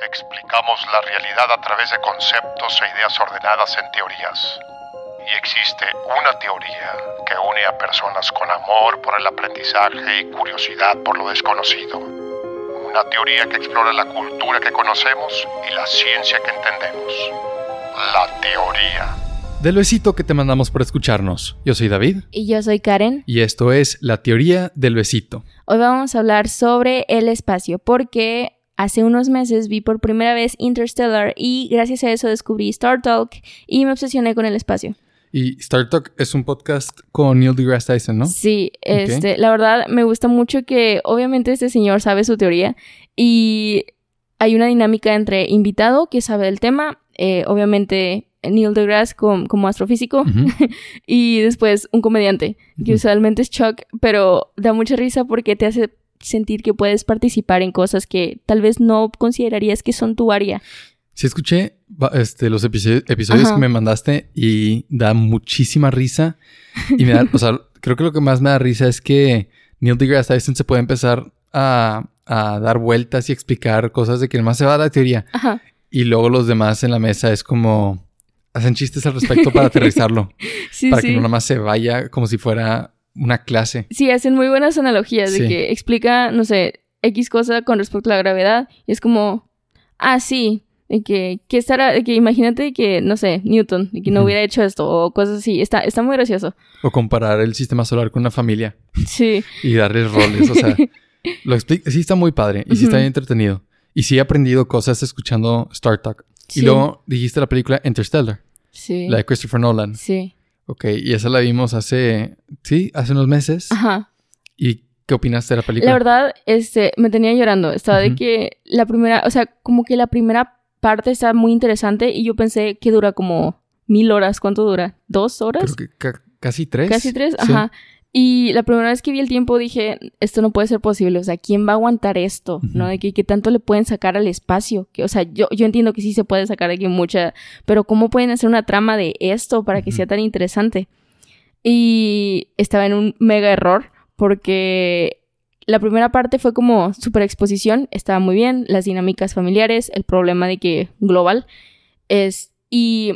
Explicamos la realidad a través de conceptos e ideas ordenadas en teorías. Y existe una teoría que une a personas con amor por el aprendizaje y curiosidad por lo desconocido. Una teoría que explora la cultura que conocemos y la ciencia que entendemos. La teoría. Del besito que te mandamos por escucharnos. Yo soy David. Y yo soy Karen. Y esto es La teoría del besito. Hoy vamos a hablar sobre el espacio porque hace unos meses vi por primera vez Interstellar y gracias a eso descubrí Star Talk y me obsesioné con el espacio. Y Star Talk es un podcast con Neil deGrasse Tyson, ¿no? Sí, este, la verdad me gusta mucho que obviamente este señor sabe su teoría y hay una dinámica entre invitado que sabe del tema, eh, obviamente Neil deGrasse como, astrofísico y después un comediante que usualmente es Chuck, pero da mucha risa porque te hace sentir que puedes participar en cosas que tal vez no considerarías que son tu área. Sí, escuché este, los episodios, que me mandaste y da muchísima risa. Y me da, o sea, creo que lo que más me da risa es que Neil deGrasse Tyson se puede empezar a, dar vueltas y explicar cosas de que más se va a la teoría. Y luego los demás en la mesa es como hacen chistes al respecto para aterrizarlo. para que no nada más se vaya como si fuera una clase. Sí, hacen muy buenas analogías de que explica, no sé, X cosa con respecto a la gravedad. Y es como, ah, sí, de que, que estará, de que imagínate que, no sé, Newton, de que no hubiera hecho esto o cosas así. Está, está muy gracioso. O comparar el sistema solar con una familia. Sí. y darles roles, o sea, lo explica, sí está muy padre y sí está bien entretenido. Y sí he aprendido cosas escuchando Star Talk. Y luego dijiste la película Interstellar. Sí. La de Christopher Nolan. Sí. Ok, y esa la vimos hace, sí, hace unos meses. Ajá. ¿Y qué opinaste de la película? La verdad, este, me tenía llorando. Estaba de que la primera, o sea, como que la primera parte está muy interesante y yo pensé que dura como mil horas. ¿Cuánto dura? ¿Dos horas? Creo que casi tres. Casi tres, ajá. Y la primera vez que vi el tiempo dije, esto no puede ser posible, o sea, ¿quién va a aguantar esto? ¿No? De que, tanto le pueden sacar al espacio. Que, o sea, yo, yo entiendo que sí se puede sacar aquí mucha, pero ¿cómo pueden hacer una trama de esto para que sea tan interesante? Y estaba en un mega error porque la primera parte fue como super exposición, estaba muy bien, las dinámicas familiares, el problema de que global es y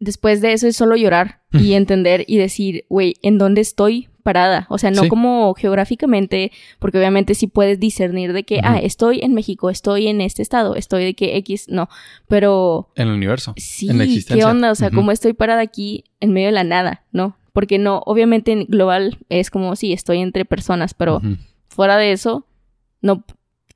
después de eso es solo llorar y entender y decir, güey, ¿en dónde estoy parada? O sea, no como geográficamente, porque obviamente sí puedes discernir de que, ah, estoy en México, estoy en este estado, estoy de que X, no, pero... En el universo. Sí, en la existencia. ¿qué onda? O sea, ¿cómo estoy parada aquí en medio de la nada, no? Porque no, obviamente en global es como, sí, estoy entre personas, pero fuera de eso, no,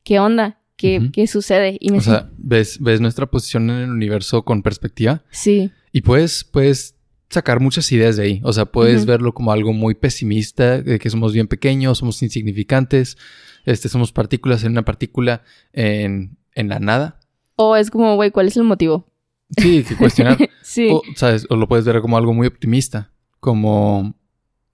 ¿qué onda? ¿Qué, ¿qué sucede? Y o sea, ¿ves, ¿ves nuestra posición en el universo con perspectiva? Sí. Y puedes, puedes sacar muchas ideas de ahí. O sea, puedes verlo como algo muy pesimista, de que somos bien pequeños, somos insignificantes, este, somos partículas en una partícula en, en la nada. O es como, güey, ¿cuál es el motivo? Sí, que cuestionar. sí. O, ¿sabes? o lo puedes ver como algo muy optimista, como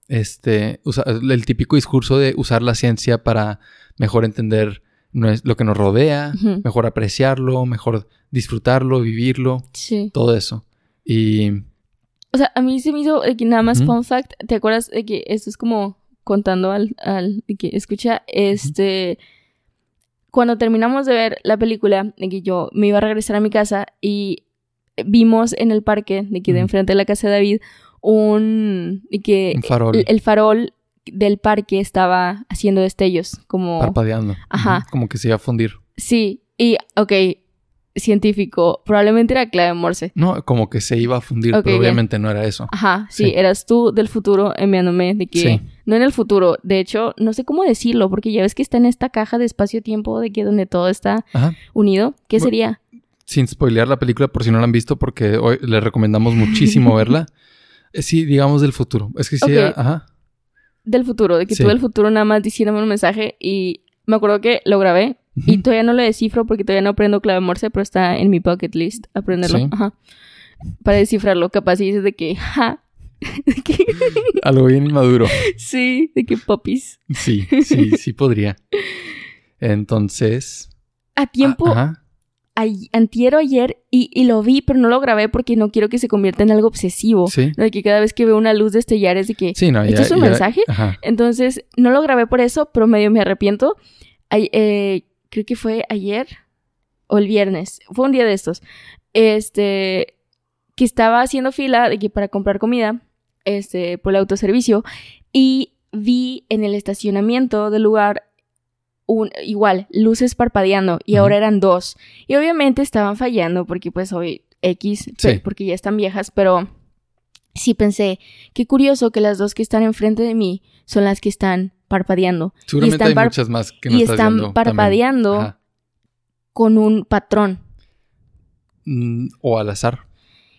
este, el típico discurso de usar la ciencia para mejor entender lo que nos rodea, mejor apreciarlo, mejor disfrutarlo, vivirlo, sí. todo eso. Y... O sea, a mí se me hizo que nada más fun fact, ¿te acuerdas de que esto es como contando al, al que escucha, este, cuando terminamos de ver la película, de que yo me iba a regresar a mi casa y vimos en el parque, de que de enfrente de la casa de David, un, de que farol. El, farol del parque estaba haciendo destellos, como... Parpadeando. Ajá. Como que se iba a fundir. Sí, y, ok, científico, probablemente era clave Morse. No, como que se iba a fundir, pero obviamente no era eso. Ajá, sí, eras tú del futuro enviándome de que no en el futuro, de hecho, no sé cómo decirlo, porque ya ves que está en esta caja de espacio-tiempo de que donde todo está unido, ¿qué sería? Sin spoilear la película por si no la han visto, porque hoy les recomendamos muchísimo verla. Eh, sí, digamos del futuro. Es que sí, ajá. Del futuro, de que tú del futuro nada más diciéndome un mensaje y me acuerdo que lo grabé y todavía no lo descifro porque todavía no aprendo clave morse, pero está en mi bucket list aprenderlo. Ajá. Para descifrarlo, capaz y dices de que, ja. Algo bien inmaduro. Sí, de que popis. Sí, sí, sí podría. Entonces. A tiempo. Ajá. antiero ayer y, lo vi, pero no lo grabé porque no quiero que se convierta en algo obsesivo. Sí. De que cada vez que veo una luz destellar es de que. Sí, no, ¿Esto es un mensaje? Entonces, no lo grabé por eso, pero medio me arrepiento. Ay, eh, creo que fue ayer o el viernes, fue un día de estos, este, que estaba haciendo fila de que para comprar comida, este, por el autoservicio, y vi en el estacionamiento del lugar un, igual, luces parpadeando, y ahora eran dos. Y obviamente estaban fallando, porque pues hoy X, porque ya están viejas, pero sí pensé, qué curioso que las dos que están enfrente de mí son las que están parpadeando. Seguramente y están hay muchas más que no Y estás están viendo parpadeando con un patrón. Mm, o al azar.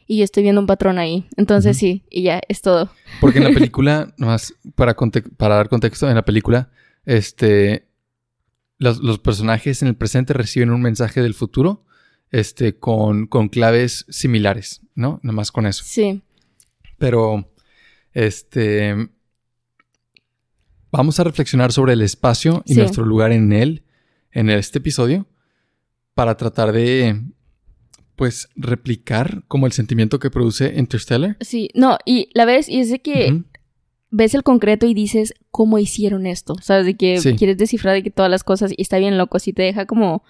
Y yo estoy viendo un patrón ahí. Entonces sí, y ya, es todo. Porque en la película, nomás para, para dar contexto, en la película, este, los, los personajes en el presente reciben un mensaje del futuro, este, con, con claves similares, ¿no? Nomás con eso. Sí. Pero, este, vamos a reflexionar sobre el espacio y Sí. nuestro lugar en él, en este episodio, para tratar de, pues, replicar como el sentimiento que produce Interstellar. Sí, no, y la ves y es de que ves el concreto y dices, ¿cómo hicieron esto? ¿Sabes? De que Sí. quieres descifrar de que todas las cosas y está bien loco, si te deja como...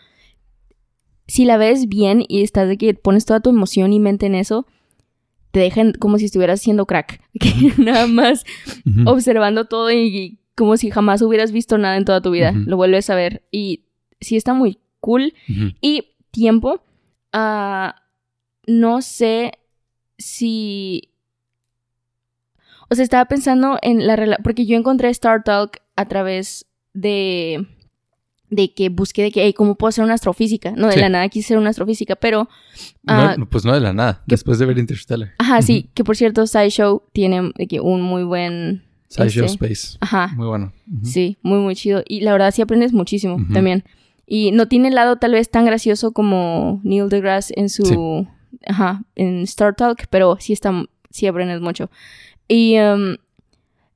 Si la ves bien y estás de que pones toda tu emoción y mente en eso, te dejan como si estuvieras haciendo crack. Que nada más observando todo y como si jamás hubieras visto nada en toda tu vida. Lo vuelves a ver y sí está muy cool. Y tiempo, ah, no sé si... O sea, estaba pensando en la relación, porque yo encontré Star Talk a través de de que busqué de que, hey, ¿cómo puedo ser una astrofísica? No, de Sí. la nada quise ser una astrofísica, pero... Ah, no, pues no de la nada, después de ver Interstellar. Ajá, sí, que por cierto, SciShow tiene de que un muy buen... SciShow este, Space. Ajá, Muy bueno. Ujú. Sí, muy, muy chido. Y la verdad sí aprendes muchísimo Ujú. también. Y no tiene el lado tal vez tan gracioso como Neil deGrasse en su... Sí. Ajá, en Star Talk, pero sí está... Sí aprendes mucho. Y em,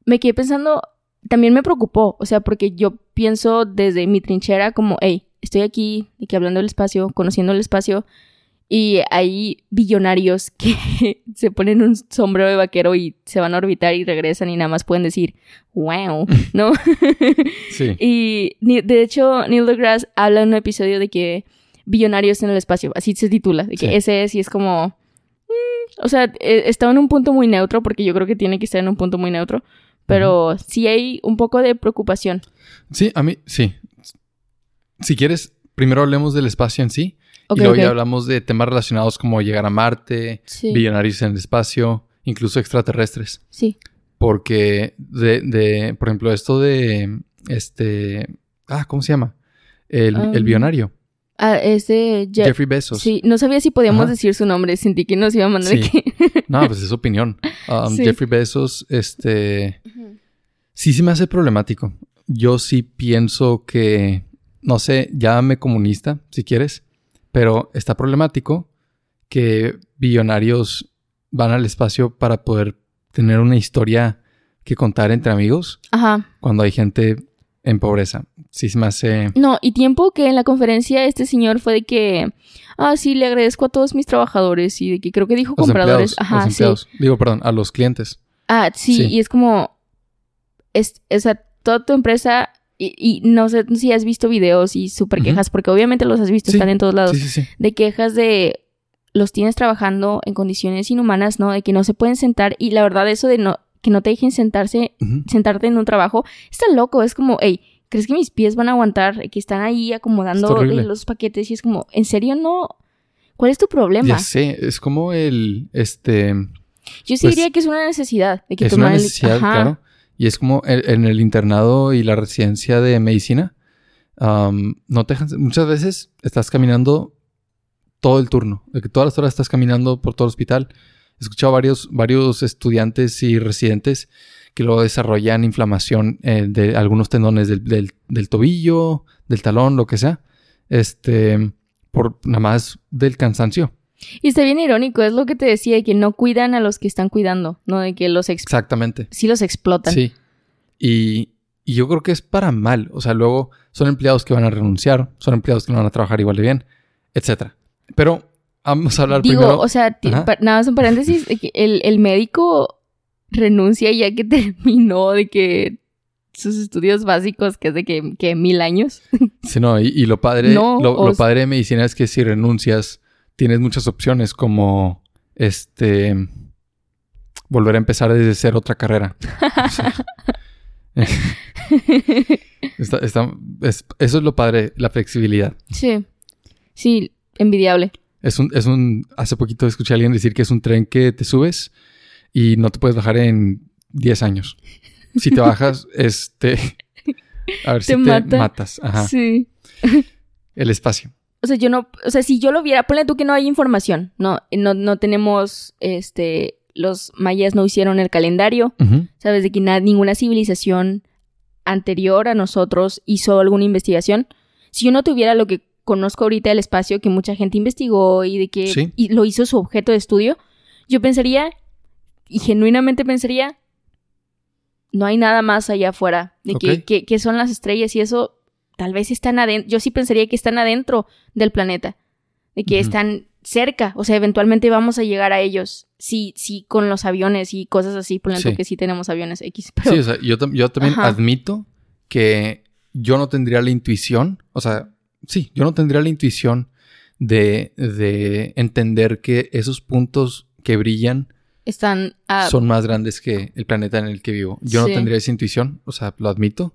me quedé pensando... También me preocupó, o sea, porque yo pienso desde mi trinchera como, hey, estoy aquí, que hablando del espacio, conociendo el espacio, y hay billonarios que se ponen un sombrero de vaquero y se van a orbitar y regresan y nada más pueden decir, wow, ¿no? Sí. Y de hecho, Neil deGrasse habla en un episodio de que billonarios en el espacio, así se titula, de que Sí. ese es y es como... mm, o sea, eh, está en un punto muy neutro porque yo creo que tiene que estar en un punto muy neutro, pero sí hay un poco de preocupación. Sí, a mí, sí. Si quieres, primero hablemos del espacio en sí. Ok, y luego ok. ya hablamos de temas relacionados como llegar a Marte, Sí, billonarios en el espacio, incluso extraterrestres. sí. Porque de, de, por ejemplo, esto de este. Ah, ¿cómo se llama? El, el Um, billonario. Ah. Je- Jeffrey Bezos. Sí, no sabía si podíamos Ajá. decir su nombre, sentí que nos iba a mandar Sí. aquí. No, pues es opinión. Um, Sí. Jeffrey Bezos, este. Sí, sí me hace problemático. Yo sí pienso que, no sé, llámame comunista si quieres, pero está problemático que billonarios van al espacio para poder tener una historia que contar entre amigos Ajá. cuando hay gente en pobreza. Sí se me hace... No, y tiempo que en la conferencia este señor fue de que, ah, sí, le agradezco a todos mis trabajadores y de que creo que dijo Los compradores. empleados, Ajá, los sí. empleados. Digo, perdón, a los clientes. Ah, sí, Sí. y es como, es, o sea, toda tu empresa, y, y no sé si has visto videos y súper quejas, porque obviamente los has visto, Sí, están en todos lados, Sí, sí, sí. de quejas de los tienes trabajando en condiciones inhumanas, ¿no? De que no se pueden sentar y la verdad eso de no que no te dejen sentarse sentarte en un trabajo está loco, es como, hey, ¿crees que mis pies van a aguantar? Que están ahí acomodando Está los paquetes y es como, ¿en serio no? ¿Cuál es tu problema? Ya sé, es como el, este... Yo sí Pues, diría que es una necesidad de que es una el- necesidad, Ajá. claro. Y es como en el internado y la residencia de medicina, am, no te. Muchas veces estás caminando todo el turno, de que todas las horas estás caminando por todo el hospital. He escuchado varios, varios estudiantes y residentes que luego desarrollan inflamación eh, de algunos tendones del, del- del tobillo, del talón, lo que sea, este, por nada más del cansancio. Y está bien irónico, es lo que te decía, de que no cuidan a los que están cuidando, ¿no? De que los ex- Exactamente. sí los explotan. Sí. Y, y yo creo que es para mal. O sea, luego son empleados que van a renunciar, son empleados que no van a trabajar igual de bien, etcétera. Pero vamos a hablar Digo, primero. o sea, nada más un paréntesis, de que el, el médico renuncia ya que terminó de que sus estudios básicos, que es de que, que mil años. Sí, no, y, lo padre, lo, padre de medicina es que si renuncias, tienes muchas opciones como este volver a empezar desde cero otra carrera. eso es lo padre, la flexibilidad. Sí. Sí, envidiable. Es un, es un, hace poquito escuché a alguien decir que es un tren que te subes y no te puedes bajar en 10 años. Si te bajas, este, a ver si te matas. Ajá. Sí. El espacio. O sea, yo no, o sea, si yo lo viera, ponle tú que no hay información, no, no, no tenemos, este, los mayas no hicieron el calendario, sabes, de que ninguna civilización anterior a nosotros hizo alguna investigación. Si yo no tuviera lo que conozco ahorita del espacio que mucha gente investigó y de que lo hizo su objeto de estudio, yo pensaría, y genuinamente pensaría, no hay nada más allá afuera, de que, que, son las estrellas y eso tal vez están adentro, yo sí pensaría que están adentro del planeta, de que están cerca, o sea, eventualmente vamos a llegar a ellos, sí, sí, con los aviones y cosas así, por ejemplo, que sí tenemos aviones X. Sí, o sea, yo, yo también admito que yo no tendría la intuición, o sea, sí, yo no tendría la intuición de, de entender que esos puntos que brillan están son más grandes que el planeta en el que vivo. Yo no tendría esa intuición, o sea, lo admito.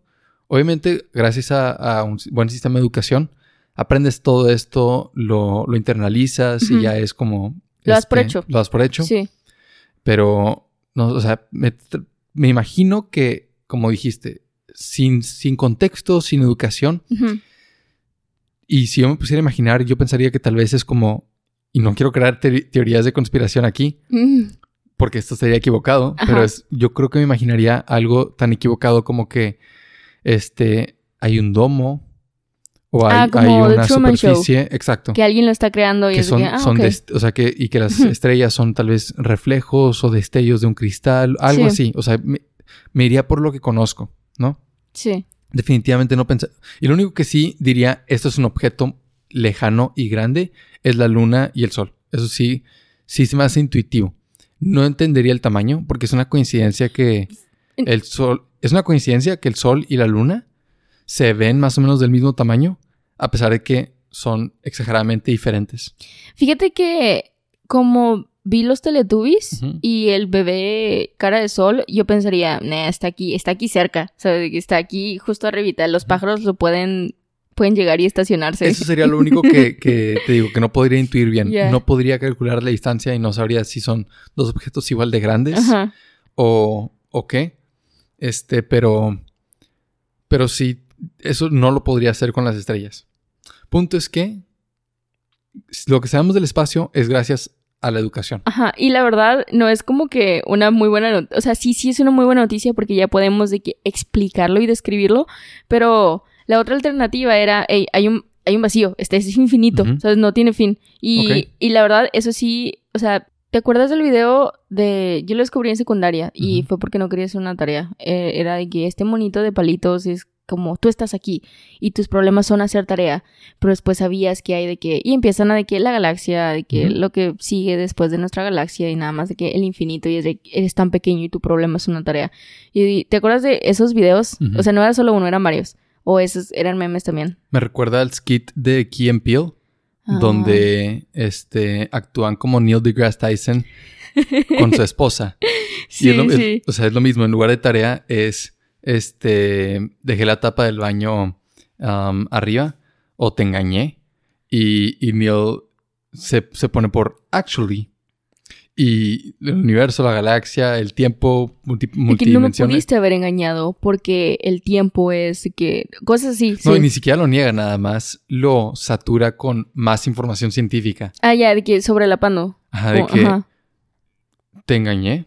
Obviamente, gracias a, un buen sistema de educación, aprendes todo esto, lo, lo internalizas y ya es como... Lo das por este, hecho. Lo das por hecho. Sí. Pero, no, o sea, me, me imagino que, como dijiste, sin, sin contexto, sin educación, y si yo me pusiera a imaginar, yo pensaría que tal vez es como, y no quiero crear teorías de conspiración aquí, mm. porque esto estaría equivocado, pero es, yo creo que me imaginaría algo tan equivocado como que este, hay un domo o hay, ah, una superficie, exacto. Que alguien lo está creando y que son, ah, son o sea que y que las estrellas son tal vez reflejos o destellos de un cristal, algo así, o sea, me iría por lo que conozco, ¿no? Sí. Definitivamente no pensé. Y lo único que sí diría, esto es un objeto lejano y grande, es la luna y el sol. Eso sí, sí se me hace intuitivo. No entendería el tamaño, porque es una coincidencia que el sol, es una coincidencia que el sol y la luna se ven más o menos del mismo tamaño, a pesar de que son exageradamente diferentes. Fíjate que como vi los Teletubbies y el bebé cara de sol, yo pensaría, nah, está aquí, está aquí cerca, ¿sabes? Está aquí justo arribita. Los pájaros lo pueden, pueden llegar y estacionarse. Eso sería lo único que, te digo, que no podría intuir bien. No podría calcular la distancia y no sabría si son dos objetos igual de grandes o, o qué. Este, pero, pero sí, eso no lo podría hacer con las estrellas. Punto es que lo que sabemos del espacio es gracias a la educación. Ajá, y la verdad no es como que una muy buena noticia, o sea, sí, sí es una muy buena noticia porque ya podemos de que explicarlo y describirlo, pero la otra alternativa era, hey, hay un, hay un vacío, este es infinito, o sea, no tiene fin. Y, y la verdad, eso sí, o sea, ¿te acuerdas del video de, yo lo descubrí en secundaria y fue porque no quería hacer una tarea, eh, era de que este monito de palitos es como tú estás aquí y tus problemas son hacer tarea, pero después sabías que hay de que, y empiezan a de que la galaxia, de que lo que sigue después de nuestra galaxia y nada más de que el infinito y es de eres tan pequeño y tu problema es una tarea. Y te acuerdas de esos videos? O sea, no era solo uno, eran varios. O esos eran memes también. Me recuerda al skit de Key and Peele, ah. donde este, actúan como Neil deGrasse Tyson con su esposa. sí, sí. o sea, es lo mismo, en lugar de tarea es este, dejé la tapa del baño arriba o te engañé. Y, y Neil se, pone por actually. Y el universo, la galaxia, el tiempo, multi, que no me pudiste haber engañado porque el tiempo es que... Cosas así. No, y ni siquiera lo niega nada más. Lo satura con más información científica. Ah, ya, de que sobre la pano. Ajá, de que te engañé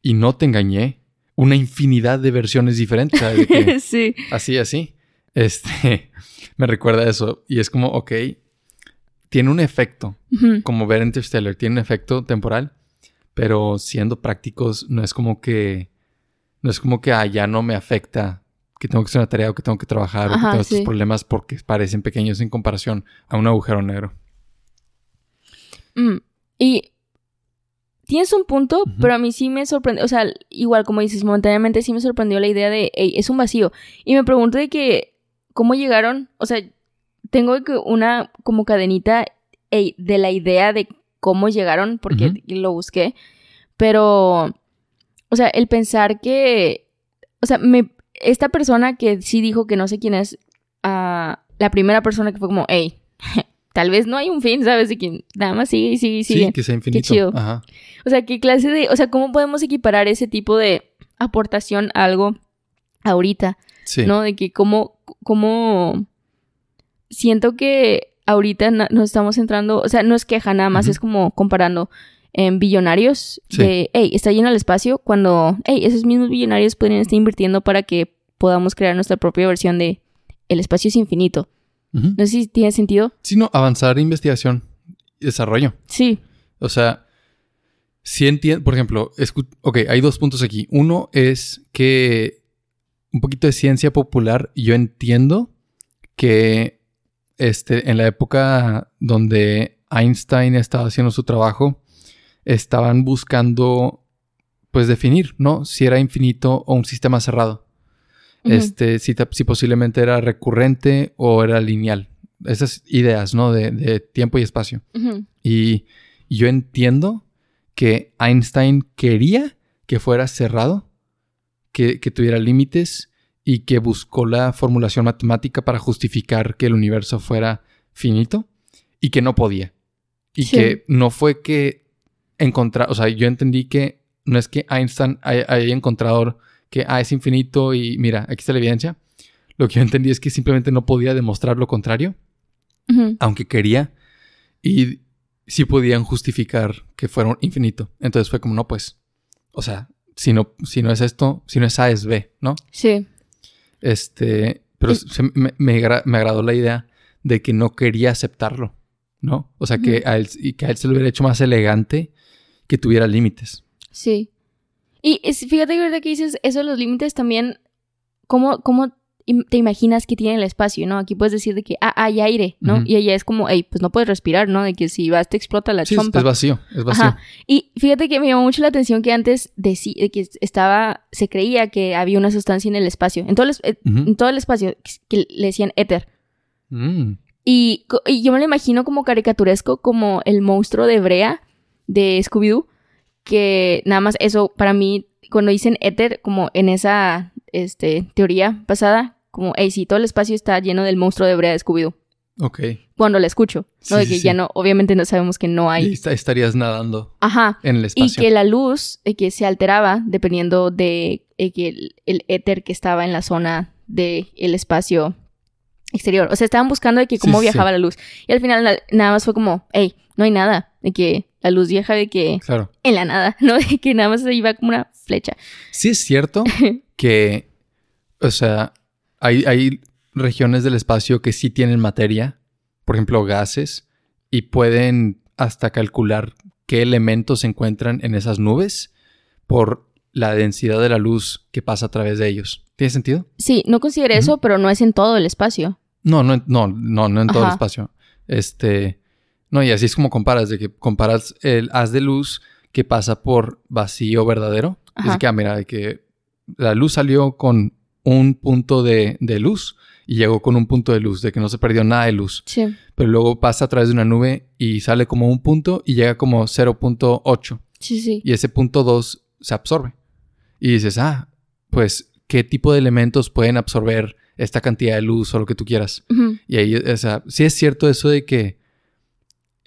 y no te engañé una infinidad de versiones diferentes. sí. Así, así. Este, me recuerda eso. Y es como, ok, tiene un efecto, como ver Interstellar, tiene un efecto temporal, pero siendo prácticos, no es como que, no es como que, ah, ya no me afecta que tengo que hacer una tarea o que tengo que trabajar o que tengo estos problemas porque parecen pequeños en comparación a un agujero negro. Mm, y tienes un punto, pero a mí sí me sorprendió, o sea, igual como dices, momentáneamente sí me sorprendió la idea de, hey, es un vacío. Y me pregunto de que, ¿cómo llegaron? O sea, tengo una como cadenita de la idea de cómo llegaron, porque lo busqué, pero, o sea, el pensar que, o sea, me, esta persona que sí dijo que no sé quién es, uh, la primera persona que fue como, hey, tal vez no hay un fin, ¿sabes? De que nada más sigue y sigue y sigue. Sí, que sea infinito. Ajá. O sea, ¿qué clase de, o sea, cómo podemos equiparar ese tipo de aportación a algo ahorita? Sí. ¿No? De que cómo, cómo siento que ahorita nos estamos entrando, o sea, no es queja nada más, es como comparando en billonarios de, hey, está lleno el espacio, cuando, hey, esos mismos billonarios pueden estar invirtiendo para que podamos crear nuestra propia versión de el espacio es infinito. No sé si tiene sentido. Sí, no, avanzar investigación y desarrollo. Sí. O sea, si entiendo, por ejemplo, ok, hay dos puntos aquí. Uno es que un poquito de ciencia popular, yo entiendo que este, en la época donde Einstein estaba haciendo su trabajo, estaban buscando, pues, definir, ¿no? Si era infinito o un sistema cerrado. Este, si, posiblemente era recurrente o era lineal. Esas ideas, ¿no? De, tiempo y espacio. y, yo entiendo que Einstein quería que fuera cerrado, que, tuviera límites y que buscó la formulación matemática para justificar que el universo fuera finito y que no podía. Y que no fue que encontrar, o sea, yo entendí que no es que Einstein haya encontrado que ah, es infinito y mira, aquí está la evidencia. Lo que yo entendí es que simplemente no podía demostrar lo contrario, aunque quería, y sí podían justificar que fuera infinito. Entonces fue como, no, pues, o sea, si no, si no es esto, si no es A, es B, ¿no? Sí. Este, pero me, me, agradó la idea de que no quería aceptarlo, ¿no? O sea, que, a él, y que a él se lo hubiera hecho más elegante que tuviera límites. Sí. Y fíjate que ahorita que dices eso de los límites también, ¿cómo, ¿cómo te imaginas que tiene el espacio, ¿no? Aquí puedes decir de que ah, hay aire, ¿no? Y allá es como, hey, pues no puedes respirar, ¿no? De que si vas te explota la sí, chompa. Es vacío, es vacío. Y fíjate que me llamó mucho la atención que antes decía que estaba, se creía que había una sustancia en el espacio, en todo el, eh, en todo el espacio, que le decían éter. Mm. Y, y, yo me lo imagino como caricaturesco, como el monstruo de Brea de Scooby-Doo que nada más eso para mí, cuando dicen éter, como en esa este, teoría pasada, como, hey, si todo el espacio está lleno del monstruo de Brea de Scooby-Doo. Ok. Cuando la escucho, ¿no? de que ya no, obviamente no sabemos que no hay. Y estarías nadando. Ajá. En el espacio. Y que la luz eh, que se alteraba dependiendo de eh, que el, éter que estaba en la zona del el espacio exterior. O sea, estaban buscando de que cómo viajaba la luz. Y al final nada más fue como, hey, no hay nada. De que la luz vieja de que claro. en la nada, ¿no? De que nada más se iba como una flecha. Sí es cierto que, o sea, hay, hay regiones del espacio que sí tienen materia, por ejemplo, gases, y pueden hasta calcular qué elementos se encuentran en esas nubes por la densidad de la luz que pasa a través de ellos. ¿Tiene sentido? Sí, no considero eso, pero no es en todo el espacio. No, no, no, no, no en todo el espacio. Este, no, y así es como comparas, de que comparas el haz de luz que pasa por vacío verdadero. Es que, ah, mira, de que la luz salió con un punto de, luz y llegó con un punto de luz, de que no se perdió nada de luz. Sí. Pero luego pasa a través de una nube y sale como un punto y llega como 0.8. Sí, sí. Y ese punto 2 se absorbe. Y dices, ah, pues, ¿qué tipo de elementos pueden absorber esta cantidad de luz o lo que tú quieras? Y ahí, o sea, sí es cierto eso de que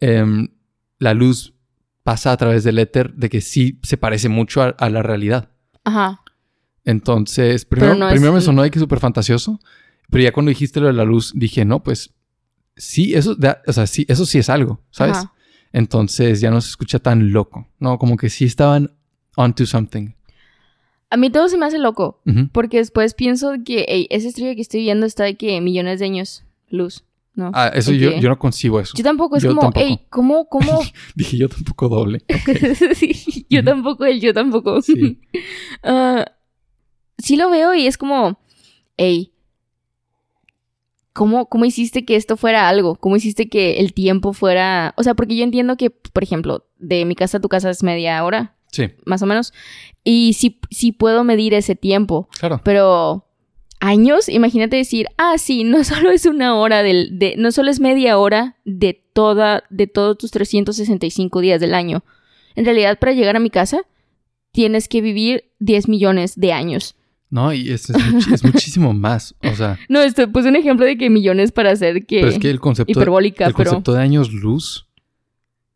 Em, la luz pasa a través del éter, de que sí se parece mucho a, la realidad. Ajá. Entonces, primero, primero me sonó de que súper fantasioso, pero ya cuando dijiste lo de la luz, dije, no, pues sí, eso, o sea, sí, eso sí es algo, ¿sabes? Entonces ya no se escucha tan loco, ¿no? Como que sí estaban onto something. A mí todo se me hace loco, porque después pienso que esa estrella que estoy viendo está de que millones de años luz. No. Ah, eso yo, yo, no concibo eso. Yo tampoco, es como, hey, ¿cómo, cómo? Dije yo tampoco doble. sí, yo tampoco, él, yo tampoco. Sí. Ah, sí lo veo y es como, hey, ¿cómo, ¿cómo hiciste que esto fuera algo? ¿Cómo hiciste que el tiempo fuera... O sea, porque yo entiendo que, por ejemplo, de mi casa a tu casa es media hora. Sí. Más o menos. Y sí, sí puedo medir ese tiempo. Claro. Pero años, imagínate decir, ah, sí, no solo es una hora del, de, no solo es media hora de toda, de todos tus 365 días del año. En realidad, para llegar a mi casa, tienes que vivir 10 millones de años. No, y es, es, muchísimo más. O sea. No, esto pues un ejemplo de que millones para hacer que. Pero es que el concepto. Hiperbólica, el concepto de años luz.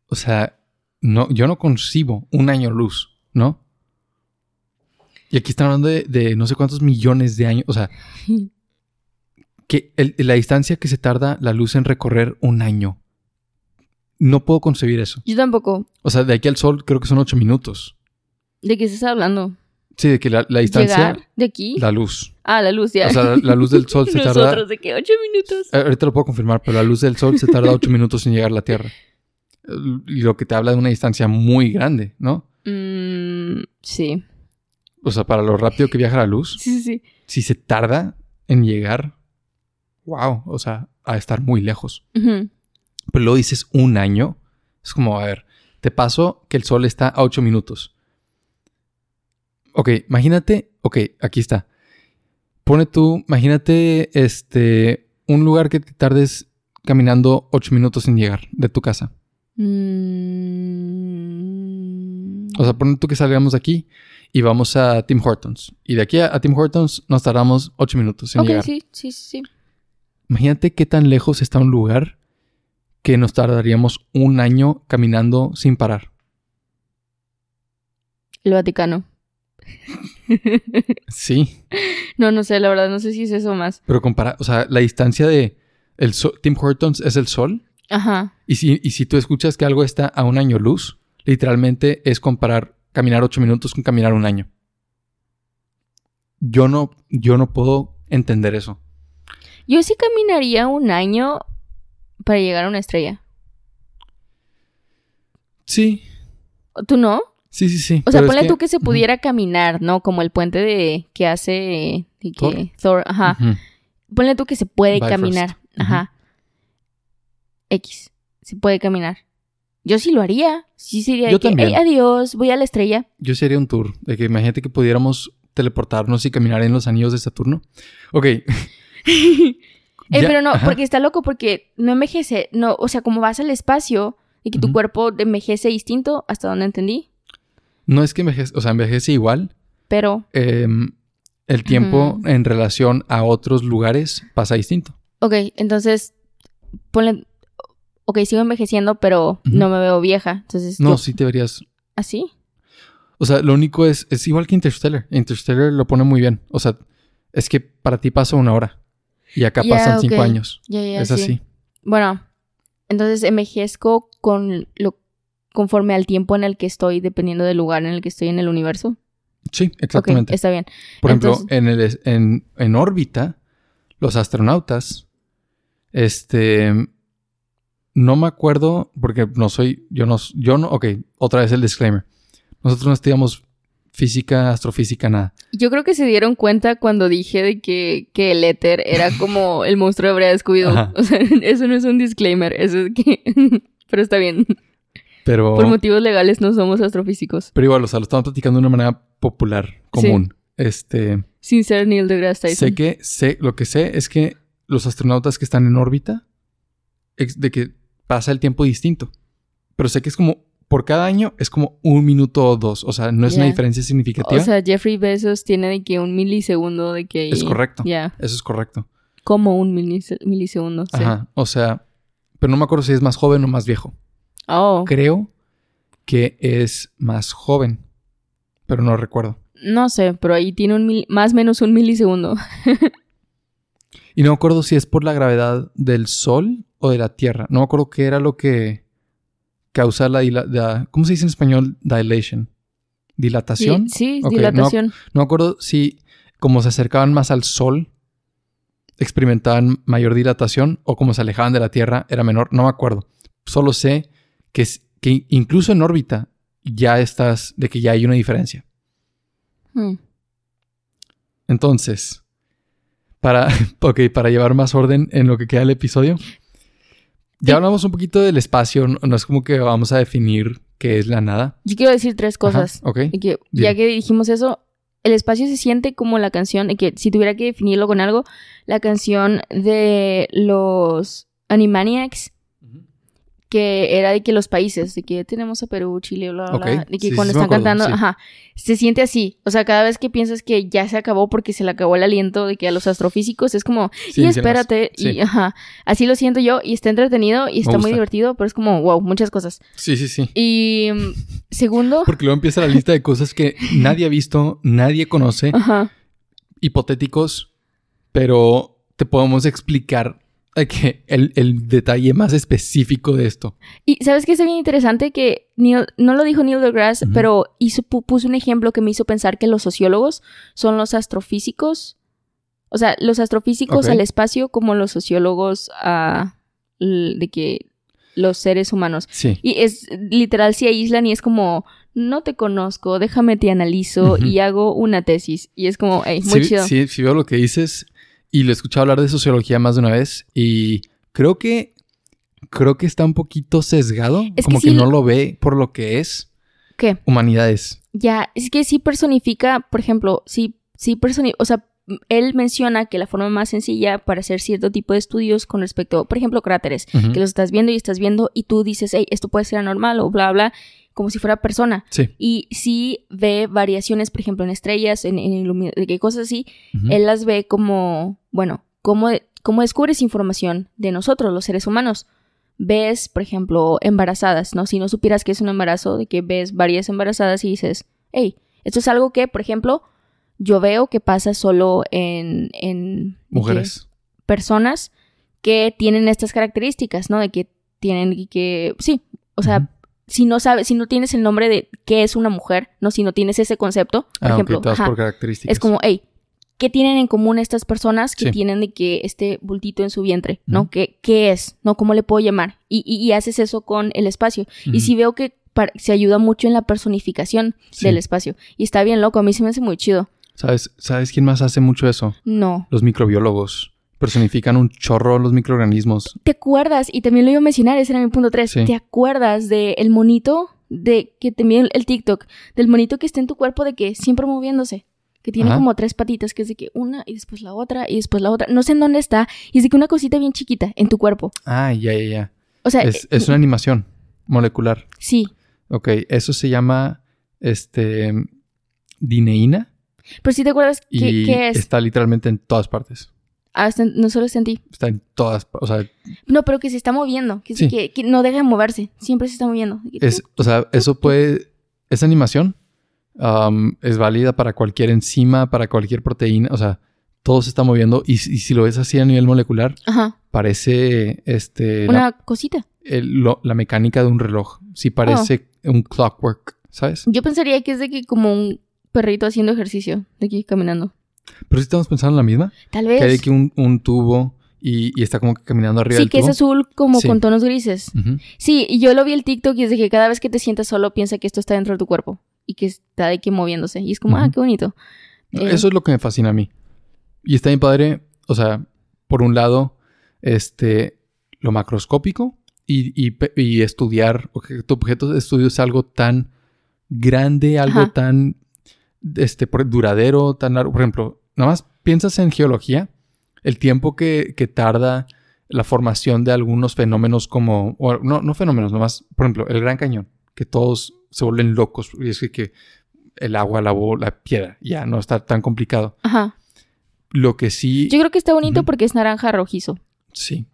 O sea, no, yo no concibo un año luz, ¿no? Y aquí están hablando de, no sé cuántos millones de años. O sea, que la distancia que se tarda la luz en recorrer un año. No puedo concebir eso. Yo tampoco. O sea, de aquí al sol creo que son ocho minutos. ¿De qué estás hablando? Sí, de que la, distancia. ¿Llegar? ¿De aquí? La luz. Ah, la luz, ya. O sea, la, luz del sol se tarda. Nosotros, ¿de qué? ¿Ocho minutos? Ahorita lo puedo confirmar, pero la luz del sol se tarda ocho minutos en llegar a la Tierra. Y lo que te habla de una distancia muy grande, ¿no? Mm, sí. O sea, para lo rápido que viaja la luz. Sí, sí, sí. Si se tarda en llegar, wow, o sea, a estar muy lejos. Pero luego dices un año. Es como, a ver, te paso que el sol está a ocho minutos. Ok, imagínate, ok, aquí está. Pone tú, imagínate este, un lugar que te tardes caminando ocho minutos en llegar de tu casa. Mm. O sea, pone tú que salgamos aquí y vamos a Tim Hortons. Y de aquí a, Tim Hortons nos tardamos ocho minutos en llegar. Ok, sí, sí, sí. Imagínate qué tan lejos está un lugar que nos tardaríamos un año caminando sin parar. El Vaticano. sí. No, no sé, la verdad, no sé si es eso más. Pero compara, o sea, la distancia de el Tim Hortons es el sol. Ajá. Y si, y si tú escuchas que algo está a un año luz, literalmente es comparar caminar ocho minutos con caminar un año. Yo no, yo no puedo entender eso. Yo sí caminaría un año para llegar a una estrella. Sí. ¿Tú no? Sí, sí, sí. O sea, ponle tú que se pudiera caminar, ¿no? Como el puente de que hace Thor. ajá. Ponle tú que se puede caminar. Ajá. X. Se puede caminar. Yo sí lo haría. Sí sería Yo también. adiós, voy a la estrella. Yo sería un tour. De que imagínate que pudiéramos teleportarnos y caminar en los anillos de Saturno. Ok. eh, pero no, porque está loco porque no envejece. No, o sea, como vas al espacio y que tu cuerpo envejece distinto, hasta donde entendí. No es que envejece, o sea, envejece igual. Pero. Em, el tiempo en relación a otros lugares pasa distinto. Ok, entonces, ponle. Ok, sigo envejeciendo, pero no me veo vieja. Entonces. No, sí te verías. ¿Así? O sea, lo único es. Es igual que Interstellar. Interstellar lo pone muy bien. O sea, es que para ti pasa una hora. Y acá pasan cinco años. es así. Bueno, entonces envejezco con lo conforme al tiempo en el que estoy, dependiendo del lugar en el que estoy en el universo. Sí, exactamente. está bien. Por ejemplo, en, el, en, en órbita, los astronautas, este, no me acuerdo, porque no soy, yo no, yo no, ok, otra vez el disclaimer. Nosotros no estudiamos física, astrofísica, nada. Yo creo que se dieron cuenta cuando dije de que, que el éter era como el monstruo de Brea. O sea, eso no es un disclaimer, eso es que... Pero está bien. Pero... Por motivos legales no somos astrofísicos. Pero igual, o sea, lo estamos platicando de una manera popular, común. Este... Sin ser Neil deGrasse Tyson. Sé que, sé, lo que sé es que los astronautas que están en órbita, de que pasa el tiempo distinto. Pero sé que es como, por cada año es como un minuto o dos. O sea, no es una diferencia significativa. O sea, Jeffrey Bezos tiene de que un milisegundo de que... Es correcto. Ya. Eso es correcto. Como un milisegundo. Ajá. O sea, pero no me acuerdo si es más joven o más viejo. Oh. Creo que es más joven, pero no recuerdo. No sé, pero ahí tiene un más o menos un milisegundo. y no me acuerdo si es por la gravedad del Sol o de la Tierra. No me acuerdo qué era lo que causa la, ¿cómo se dice en español? Dilation. ¿Dilatación? Sí, dilatación. No, me acuerdo si como se acercaban más al Sol experimentaban mayor dilatación o como se alejaban de la Tierra era menor. No me acuerdo. Solo sé que, que incluso en órbita ya estás, de que ya hay una diferencia. Hmm. Entonces, Para, ok, para llevar más orden en lo que queda del episodio. Ya hablamos un poquito del espacio, no, no es como que vamos a definir qué es la nada. Yo quiero decir tres cosas. Ajá, ok. Y que, Dime. ya que dijimos eso, el espacio se siente como la canción, que si tuviera que definirlo con algo, la canción de los Animaniacs, que era de que los países, de que tenemos a Perú, Chile, bla, bla, Ok. bla, de que Sí, cuando sí están acuerdo, cantando, sí. ajá, se siente así. O sea, cada vez que piensas que ya se acabó porque se le acabó el aliento de que a los astrofísicos es como, Sí, y espérate, y ajá, así lo siento yo, y está entretenido y está muy divertido, pero es como, wow, muchas cosas. Sí, sí, sí. Y mm, segundo, Porque luego empieza la lista de cosas que nadie ha visto, nadie conoce, ajá. hipotéticos, pero te podemos explicar el, el detalle más específico de esto. Y sabes que es bien interesante que Neil, no lo dijo Neil deGrasse, pero hizo, puso un ejemplo que me hizo pensar que los sociólogos son los astrofísicos. O sea, los astrofísicos al espacio como los sociólogos a l- de que los seres humanos. Sí. Y es literal se aíslan y es como no te conozco, déjame te analizo y hago una tesis. Y es como, hey, muy sí, chido. sí, sí veo lo que dices y lo he escuchado hablar de sociología más de una vez y creo que creo que está un poquito sesgado, Es como que, sí- no lo ve por lo que es ¿Qué? humanidades. Ya, es que sí personifica, por ejemplo, sí, sí personifica, o sea, él menciona que la forma más sencilla para hacer cierto tipo de estudios con respecto, por ejemplo, cráteres, que los estás viendo y estás viendo y tú dices, hey, esto puede ser anormal o bla, bla, como si fuera persona. Sí. Y sí ve variaciones, por ejemplo, en estrellas, en, en cosas así, él las ve como, bueno, cómo, cómo descubres información de nosotros, los seres humanos. Ves, por ejemplo, embarazadas, ¿no? Si no supieras que es un embarazo, de que ves varias embarazadas y dices, hey, esto es algo que, por ejemplo, yo veo que pasa solo en, en que Mujeres. personas que tienen estas características, ¿no? De que tienen que, sí, o sea. Si no sabes, si no tienes el nombre de qué es una mujer, ¿no? Si no tienes ese concepto, por Ah, ejemplo, ajá, por características. es como, hey, ¿qué tienen en común estas personas que Sí. tienen de que este bultito en su vientre? ¿no? ¿Qué, ¿Qué es? ¿No? ¿Cómo le puedo llamar? Y, y- y haces eso con el espacio. Y sí veo que se ayuda mucho en la personificación Sí. del espacio. Y está bien loco, a mí se me hace muy chido. ¿Sabes, ¿Sabes quién más hace mucho eso? No. Los microbiólogos. Personifican un chorro los microorganismos. ¿Te acuerdas? Y también lo iba a mencionar, ese era mi punto 3. Sí. ¿Te acuerdas del monito de que te el- TikTok? Del monito que está en tu cuerpo de que siempre moviéndose. Que tiene Ajá. como tres patitas, que es de que una y después la otra y después la otra. No sé en dónde está. Y es de que una cosita bien chiquita en tu cuerpo. Ah, ya, ya, ya. O sea, Es, eh, es una animación molecular. sí. Ok, eso se llama este dineína Pero sí te acuerdas y es. está literalmente en todas partes. Ah, está no solo está en ti. Está en todas, pa- o sea, No, pero que se está moviendo. Que, Sí. que, que no deja de moverse. Siempre se está moviendo. Es, o sea, eso puede, esa animación um, es válida para cualquier enzima, para cualquier proteína, o sea, todo se está moviendo y, si- y si lo ves así a nivel molecular, Ajá. parece este Una la, cosita. el- lo- la mecánica de un reloj. Sí parece Oh. un clockwork, ¿sabes? Yo pensaría que es de que como un perrito haciendo ejercicio. De aquí caminando. Pero si estamos pensando en la misma, Tal que hay vez. aquí un, un tubo y, y está como que caminando arriba Sí, del que es azul como Sí. con tonos grises. Sí, y yo lo vi el TikTok y es de que cada vez que te sientas solo piensa que esto está dentro de tu cuerpo y que está de que moviéndose. Y es como, ah, qué bonito. Eh, Eso es lo que me fascina a mí. Y está bien padre, o sea, por un lado, este, lo macroscópico y, y y estudiar, objeto, objetos de estudio es algo tan grande, algo Ajá. tan este, por- duradero, tan largo. Por ejemplo, nada más piensas en geología, el tiempo que, que tarda la formación de algunos fenómenos como, o no, no fenómenos, nomás, por ejemplo, el Gran Cañón, que todos se vuelven locos y es que, que el agua lavó la piedra, ya no está tan complicado. Ajá. Lo que sí, Yo creo que está bonito porque es naranja rojizo. sí,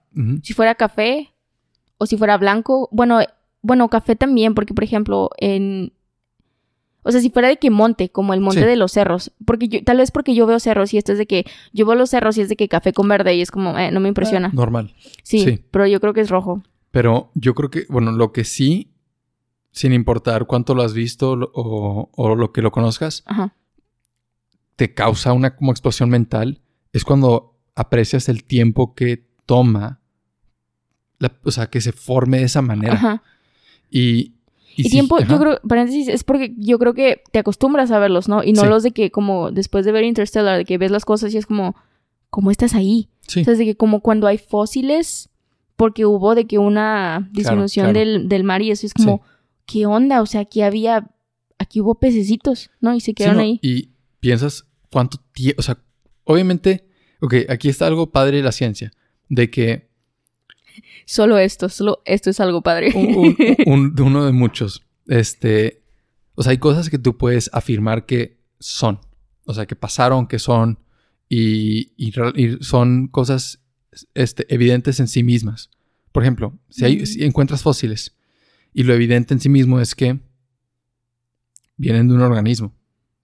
Si fuera café o si fuera blanco, bueno, bueno, café también, porque por ejemplo, en o sea, si fuera de que monte, como el monte Sí. de los cerros, porque yo, tal vez porque yo veo cerros y esto es de que yo veo los cerros y es de que café con verde y es como, eh, no me impresiona. Ah, normal. sí, sí. pero yo creo que es rojo. Pero yo creo que, bueno, lo que sí, sin importar cuánto lo has visto o, o lo que lo conozcas, Ajá. te causa una como explosión mental, es cuando aprecias el tiempo que toma, la- o sea, que se forme de esa manera. Ajá. Y, Y, sí, tiempo, ajá, yo creo, paréntesis, es porque yo creo que te acostumbras a verlos, ¿no? Y no Sí. los de que como después de ver Interstellar, de que ves las cosas y es como, ¿cómo estás ahí? Sí. O sea, de que como cuando hay fósiles, porque hubo de que una disminución claro. Del, del mar y eso es como, ¿qué onda? O sea, aquí había, aquí hubo pececitos, ¿no? Y se quedaron ¿no? ahí. Y piensas cuánto tiempo, o sea, obviamente, ok, aquí está algo padre de la ciencia, de que Solo esto, solo esto es algo padre. un- un- un- de uno de muchos, este, o sea, hay cosas que tú puedes afirmar que son, o sea, que pasaron, que son, y, y real- y son cosas este, evidentes en sí mismas. Por ejemplo, si, hay, si encuentras fósiles y lo evidente en sí mismo es que vienen de un organismo.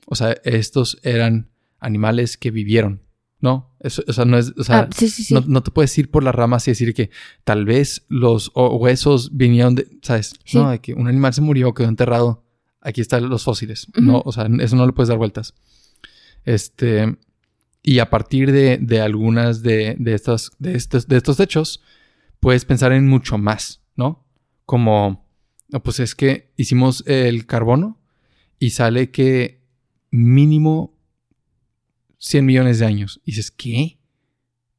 O sea, estos eran animales que vivieron, ¿no? Eso, o sea, no es, o sea, ah, sí, sí, sí. no, no te puedes ir por las ramas y decir que tal vez los huesos vinieron de, ¿sabes? No, de que un animal se murió, quedó enterrado. Aquí están los fósiles. No, o sea, eso no le puedes dar vueltas. Este, y a partir de, de algunas de, de, estas, de, estos, de estos hechos, puedes pensar en mucho más, ¿no? Como, no, pues es que hicimos el carbono y sale que mínimo 100 millones de años. Y dices, ¿qué?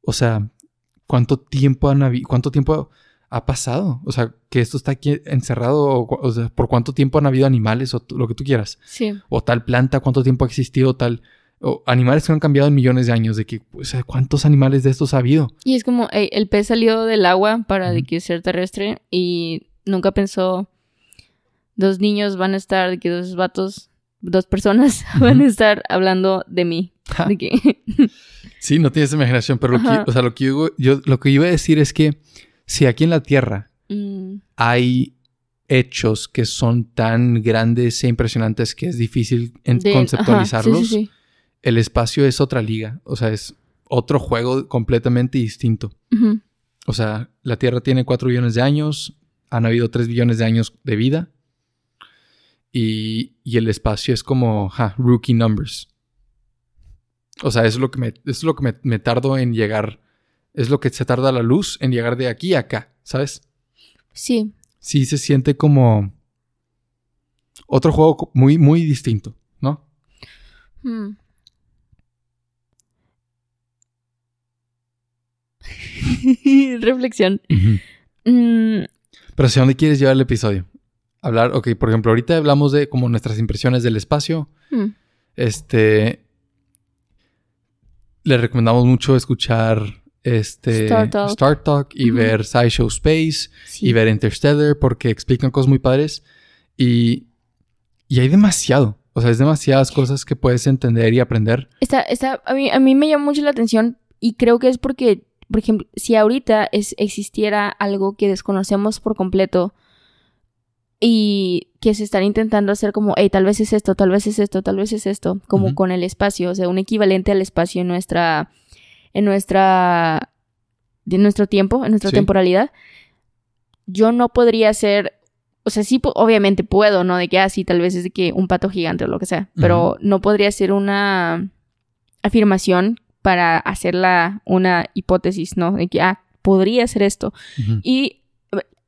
O sea, ¿cuánto tiempo, han habi- ¿cuánto tiempo ha pasado? O sea, que esto está aquí encerrado, o, o sea, ¿por cuánto tiempo han habido animales o lo que tú quieras? Sí. O tal planta, ¿cuánto tiempo ha existido tal? O animales que han cambiado en millones de años, de que, o sea, ¿cuántos animales de estos ha habido? Y es como, ey, el pez salió del agua para de que ser terrestre y nunca pensó, dos niños van a estar, de que dos vatos, dos personas van a estar hablando de mí. De Sí, no tienes imaginación, pero lo que, Ajá. o sea, lo que yo, yo- lo que iba a decir es que si aquí en la Tierra mm, hay hechos que son tan grandes e impresionantes que es difícil en- de- ajá, conceptualizarlos, sí, sí, sí. el espacio es otra liga, o sea, es otro juego completamente distinto. O sea, la Tierra tiene 4 billones de años, han habido 3 billones de años de vida y, y el espacio es como ja, rookie numbers. O sea, es lo que, me, es lo que me, me tardo en llegar, es lo que se tarda la luz en llegar de aquí a acá, ¿sabes? Sí. Sí se siente como otro juego muy, muy distinto, ¿no? Mm. Reflexión. Mm, Pero ¿hacia dónde quieres llevar el episodio? Hablar, ok, por ejemplo, ahorita hablamos de como nuestras impresiones del espacio. mm. Este. Le recomendamos mucho escuchar este Star Talk. Star Talk y ver SciShow Space Sí. y ver Interstellar porque explican cosas muy padres. Y, y hay demasiado. O sea, es demasiadas cosas que puedes entender y aprender. Está, está, a mí, a mí me llama mucho la atención y creo que es porque, por ejemplo, si ahorita es, existiera algo que desconocemos por completo y que se están intentando hacer como, hey, tal vez es esto, tal vez es esto, tal vez es esto, como con el espacio, o sea, un equivalente al espacio en nuestra, en nuestra, de nuestro tiempo, en nuestra Sí. temporalidad, yo no podría ser o sea, sí, obviamente puedo, ¿no? De que así tal vez es de que un pato gigante o lo que sea, pero no podría ser una afirmación para hacerla una hipótesis, ¿no? De que, ah, podría ser esto. Y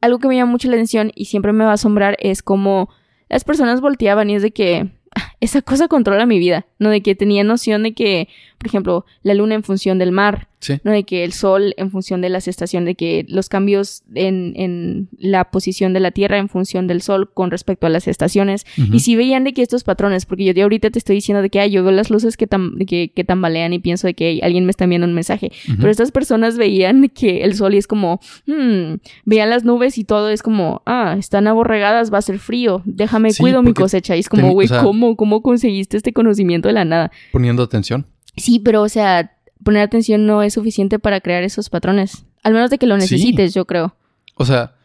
algo que me llama mucho la atención y siempre me va a asombrar es como las personas volteaban y es de que "Ah, esa cosa controla mi vida, ¿no? De que tenía noción de que, por ejemplo, la luna en función del mar, Sí. ¿no? De que el sol en función de las estaciones, de que los cambios en, en la posición de la Tierra en función del sol con respecto a las estaciones. Y si veían de que estos patrones, porque yo de ahorita te estoy diciendo de que ay, yo veo las luces que, tam- que, que tambalean y pienso de que "Ey, alguien me está enviando un mensaje. Pero estas personas veían que el sol y es como, hmm, veían las nubes y todo es como, ah, están aborregadas, va a ser frío, déjame Sí, cuido mi cosecha. Y es como, güey, o sea- ¿cómo, ¿cómo conseguiste este conocimiento de la nada? Poniendo atención. Sí, pero o sea, poner atención no es suficiente para crear esos patrones. Al menos de que lo Sí. necesites, yo creo. O sea,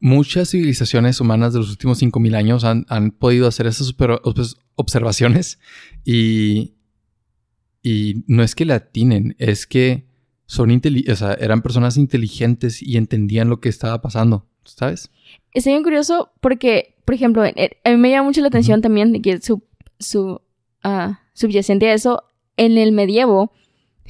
muchas civilizaciones humanas de los últimos 5000 años han, han podido hacer esas super- pues, observaciones y, y no es que la atinen, es que son o sea, eran personas inteligentes y entendían lo que estaba pasando, ¿sabes? Está bien curioso porque, por ejemplo, en- en- a mí me llama mucho la atención también de que su, su ah, subyacente a eso, en el medievo,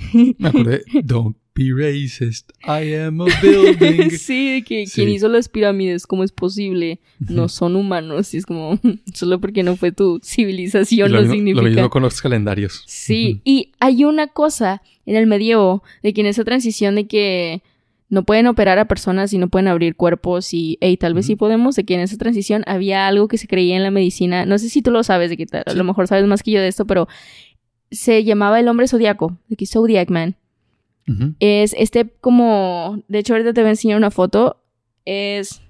Me acordé, don't be racist. I am a building. sí, de que quien hizo las pirámides, ¿cómo es posible? No son humanos. Y es como, solo porque no fue tu civilización no significa. Lo mismo con los calendarios. Sí, y hay una cosa en el medievo de que en esa transición de que no pueden operar a personas y no pueden abrir cuerpos y, hey, tal vez sí podemos, de que en esa transición. Había algo que se creía en la medicina, no sé si tú lo sabes, de que a lo mejor sabes más que yo de esto, pero se llamaba el hombre zodiaco, de que Zodiac Man. Es este como, de hecho ahorita te voy a enseñar una foto, es,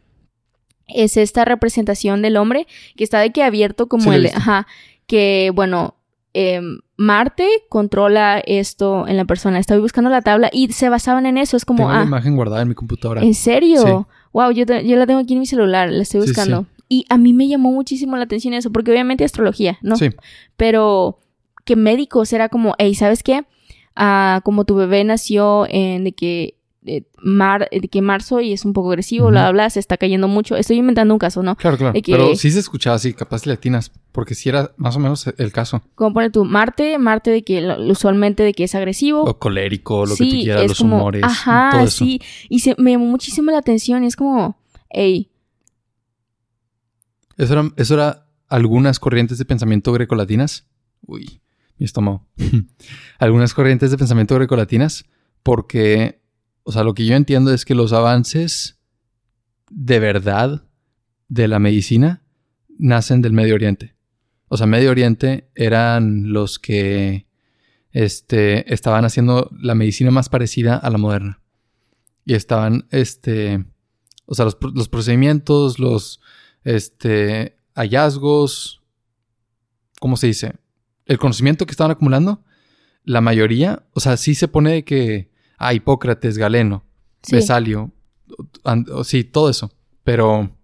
es esta representación del hombre que está de que abierto como el, ajá, que bueno, Em, Marte controla esto en la persona. Estaba buscando la tabla y se basaban en eso. Es como. Tengo ah, imagen guardada en mi computadora. ¿En serio? Wow, yo, yo, la tengo aquí en mi celular, la estoy buscando. y a mí me llamó muchísimo la atención eso, porque obviamente astrología, ¿no? Sí. Pero que médicos era como, hey, ¿sabes qué? Ah, como tu bebé nació en de que de, mar, de que marzo y es un poco agresivo, bla, bla, se está cayendo mucho. Estoy inventando un caso, ¿no? Claro, claro. Pero sí se escuchaba así, capaz latinas, porque sí era más o menos el caso. Como pone tú, Marte, Marte de que usualmente de que es agresivo. O colérico, lo que tú quieras, los humores. Ajá, todo eso. sí. Y se, me llamó muchísimo la atención y es como, hey. Eso era, eso era algunas corrientes de pensamiento grecolatinas. Uy, mi estómago. algunas corrientes de pensamiento grecolatinas porque o sea, lo que yo entiendo es que los avances de verdad de la medicina nacen del Medio Oriente. O sea, Medio Oriente eran los que este, estaban haciendo la medicina más parecida a la moderna. Y estaban, este, o sea, los, los procedimientos, los este, hallazgos, ¿cómo se dice? El conocimiento que estaban acumulando, la mayoría, o sea, sí se pone que Ah, Hipócrates, Galeno, Besalio, sí, todo eso. Pero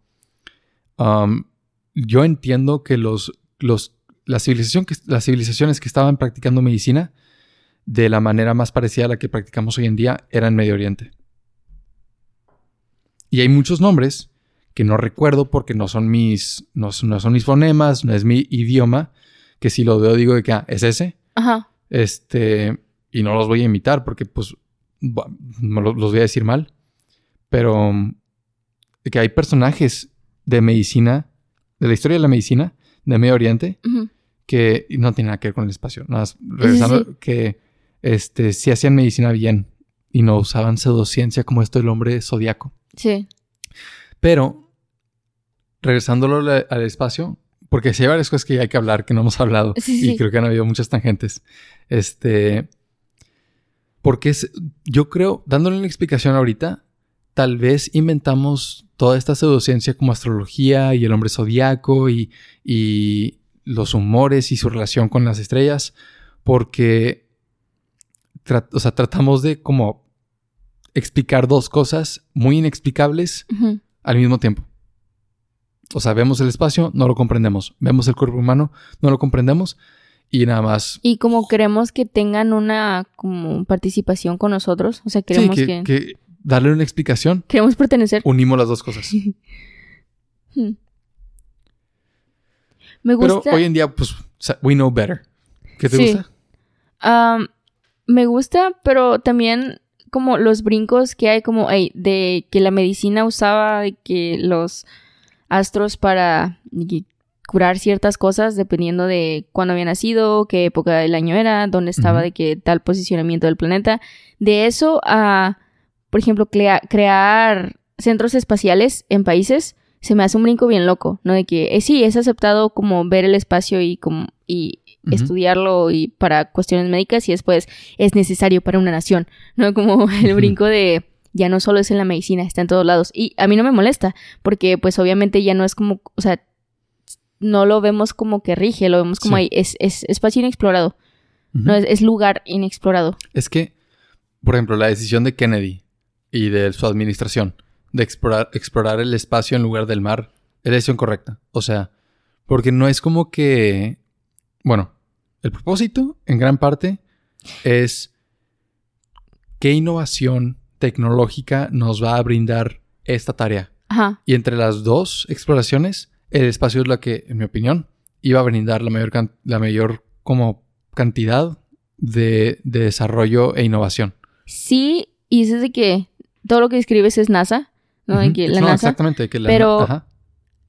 um, yo entiendo que los, los, la civilización que, las civilizaciones que estaban practicando medicina de la manera más parecida a la que practicamos hoy en día eran en Medio Oriente. Y hay muchos nombres que no recuerdo porque no son mis, no, son mis fonemas, no es mi idioma, que si lo veo digo de que ah, es ese. Ajá. Este, y no los voy a imitar porque pues los voy a decir mal, pero que hay personajes de medicina, de la historia de la medicina de Medio Oriente, que no tienen nada que ver con el espacio. Nada más regresando, que este, sí hacían medicina bien y no usaban pseudociencia como esto del hombre zodiaco. Sí. Pero, regresándolo al espacio, porque si hay varias cosas que hay que hablar que no hemos hablado y creo que han habido muchas tangentes. Este, porque es, yo creo, dándole una explicación ahorita, tal vez inventamos toda esta pseudociencia como astrología y el hombre zodiaco y, y los humores y su relación con las estrellas, porque o sea, tratamos de como explicar dos cosas muy inexplicables al mismo tiempo. O sea, vemos el espacio, no lo comprendemos. Vemos el cuerpo humano, no lo comprendemos y nada más. Y como queremos que tengan una como participación con nosotros, o sea, queremos que, que... darle una explicación. Queremos pertenecer. Unimos las dos cosas. Hmm. Me gusta. Pero hoy en día, pues, we know better. ¿Qué te gusta? me gusta, pero también como los brincos que hay como de que la medicina usaba de que los astros para curar ciertas cosas dependiendo de cuándo había nacido, qué época del año era, dónde estaba, de qué tal posicionamiento del planeta. De eso a, por ejemplo, crear centros espaciales en países, se me hace un brinco bien loco, ¿no? De que eh, sí, es aceptado como ver el espacio y como y estudiarlo y para cuestiones médicas y después es necesario para una nación, ¿no? Como el brinco de ya no solo es en la medicina, está en todos lados. Y a mí no me molesta, porque pues obviamente ya no es como, o sea, no lo vemos como que rige, lo vemos como ahí, es, espacio inexplorado. No, es, lugar inexplorado. Es que, por ejemplo, la decisión de Kennedy y de su administración de explorar, explorar el espacio en lugar del mar es la decisión correcta. O sea, porque no es como que. Bueno, el propósito, en gran parte, es qué innovación tecnológica nos va a brindar esta tarea. Ajá. Y entre las dos exploraciones el espacio es la que, en mi opinión, iba a brindar la mayor, la mayor como cantidad de, desarrollo e innovación. Sí, y dices de que todo lo que escribes es NASA, ¿no? De Ujú. que la no, NASA. exactamente. Que la, pero- ajá.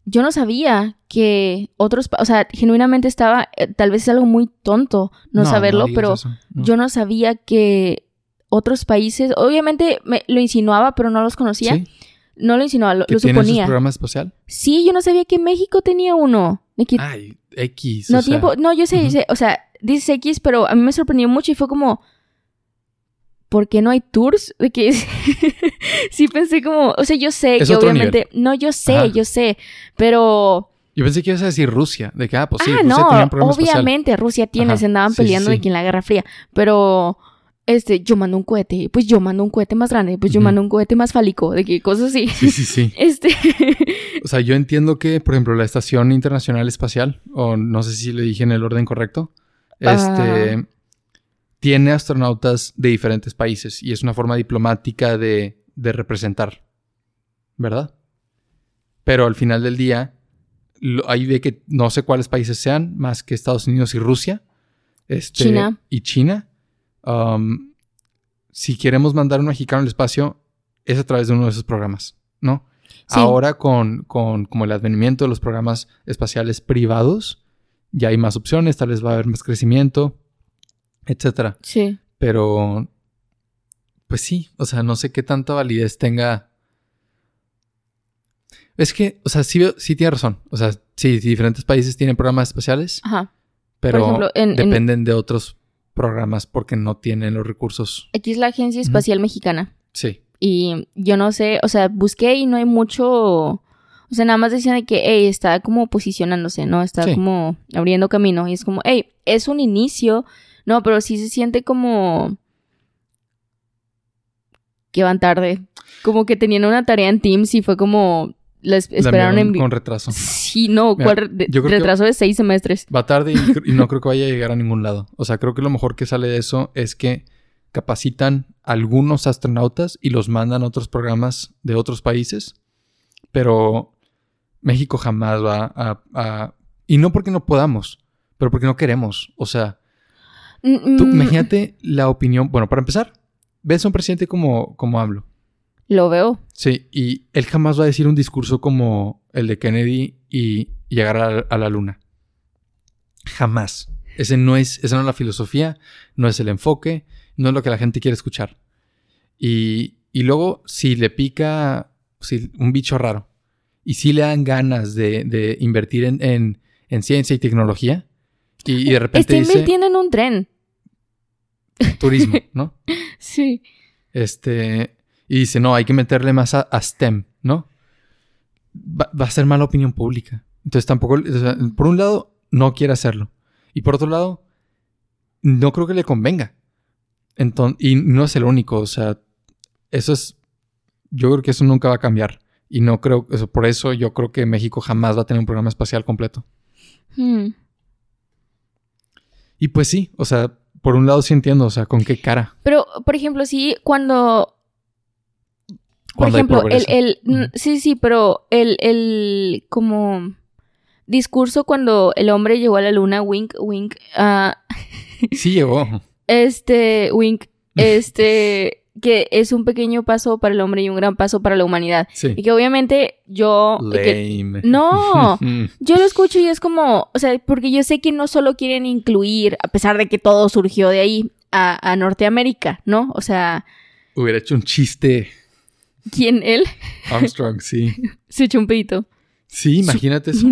Yo no sabía que otros, o sea, genuinamente estaba, eh, tal vez es algo muy tonto no, saberlo, pero yo no sabía que otros países, obviamente me lo insinuaba, pero no los conocía. Sí, No lo insinuaba, lo, lo tienen su suponía. programa espacial. Sí, yo no sabía que México tenía uno. Ay, X. no o sea, tiempo, no, yo sé, ujú. sé, o sea, dices X, pero a mí me sorprendió mucho y fue como, ¿por qué no hay tours? De que sí pensé como, o sea, yo sé Es que obviamente, no, yo sé, Ajá. yo sé, pero Yo pensé que ibas a decir Rusia. De que, ah, pues sí, ah, Rusia no, tenía un espacial. obviamente Rusia tiene, Ajá, se andaban sí, sí, peleando de que en la Guerra Fría, pero este, yo mando un cohete, pues yo mando un cohete más grande, pues yo mando un cohete más fálico, de que cosas así. Sí, sí, sí. Este, O sea, yo entiendo que, por ejemplo, la Estación Internacional Espacial, o no sé si le dije en el orden correcto, este, Ah. tiene astronautas de diferentes países y es una forma diplomática de, de representar, ¿verdad? Pero al final del día, lo- hay de que no sé cuáles países sean, más que Estados Unidos y Rusia, este, China. y China. Um, si queremos mandar un mexicano al espacio, es a través de uno de esos programas, ¿no? Sí. Ahora con, con como el advenimiento de los programas espaciales privados, ya hay más opciones, tal vez va a haber más crecimiento, etcétera. sí. Pero, pues sí, o sea, no sé qué tanta validez tenga. Es que, o sea, sí, sí tiene razón. O sea, sí, diferentes países tienen programas espaciales, Ajá. pero ejemplo, en- en- dependen de otros programas porque no tienen los recursos. Aquí es la Agencia Espacial Mexicana. Sí. Y yo no sé, o sea, busqué y no hay mucho. O sea, nada más decían de que, hey, está como posicionándose, ¿no? Está Sí. como abriendo camino. Y es como, hey, es un inicio. No, pero sí se siente como. que van tarde. Como que tenían una tarea en Teams y fue como. Les esperaron en. con retraso. Sí, no, Mira, ¿cuál re- de- yo creo que- retraso de seis semestres? Va tarde y, no creo que vaya a llegar a ningún lado. O sea, creo que lo mejor que sale de eso es que capacitan algunos astronautas y los mandan a otros programas de otros países. Pero México jamás va a, a- Y no porque no podamos, pero porque no queremos. O sea, tú Mm, imagínate la opinión... Bueno, para empezar, ves a un presidente como, como hablo. Lo veo. Sí, y él jamás va a decir un discurso como el de Kennedy y llegar a, a la luna. Jamás. Ese no es, esa no es la filosofía, no es el enfoque, no es lo que la gente quiere escuchar. Y, y luego, si le pica si, un bicho raro y si le dan ganas de, de invertir en, en- en ciencia y tecnología, y, y de repente Está dice invirtiendo en un tren. turismo, ¿no? Sí. Este, y dice, no, hay que meterle más a, a STEM, ¿no? Va, va a ser mala opinión pública. Entonces tampoco, o sea, por un lado, no quiere hacerlo. Y por otro lado, no creo que le convenga. Entonces, y no es el único, o sea, eso es, yo creo que eso nunca va a cambiar. Y no creo, eso, por eso yo creo que México jamás va a tener un programa espacial completo. Hmm. Y pues sí, o sea, por un lado sí entiendo, o sea, con qué cara. Pero, por ejemplo, sí, cuando. Por Cuando ejemplo, el, el sí, sí, pero el, el como discurso cuando el hombre llegó a la luna, wink, wink, ah, Sí llegó. este, wink, este, que es un pequeño paso para el hombre y un gran paso para la humanidad. Sí. Y que obviamente yo, que- Lame. no, yo lo escucho y es como, o sea, porque yo sé que no solo quieren incluir, a pesar de que todo surgió de ahí, a, a Norteamérica, ¿no? O sea, Hubiera hecho un chiste ¿quién él? Armstrong, sí. Se echó un pedito. Sí, imagínate eso.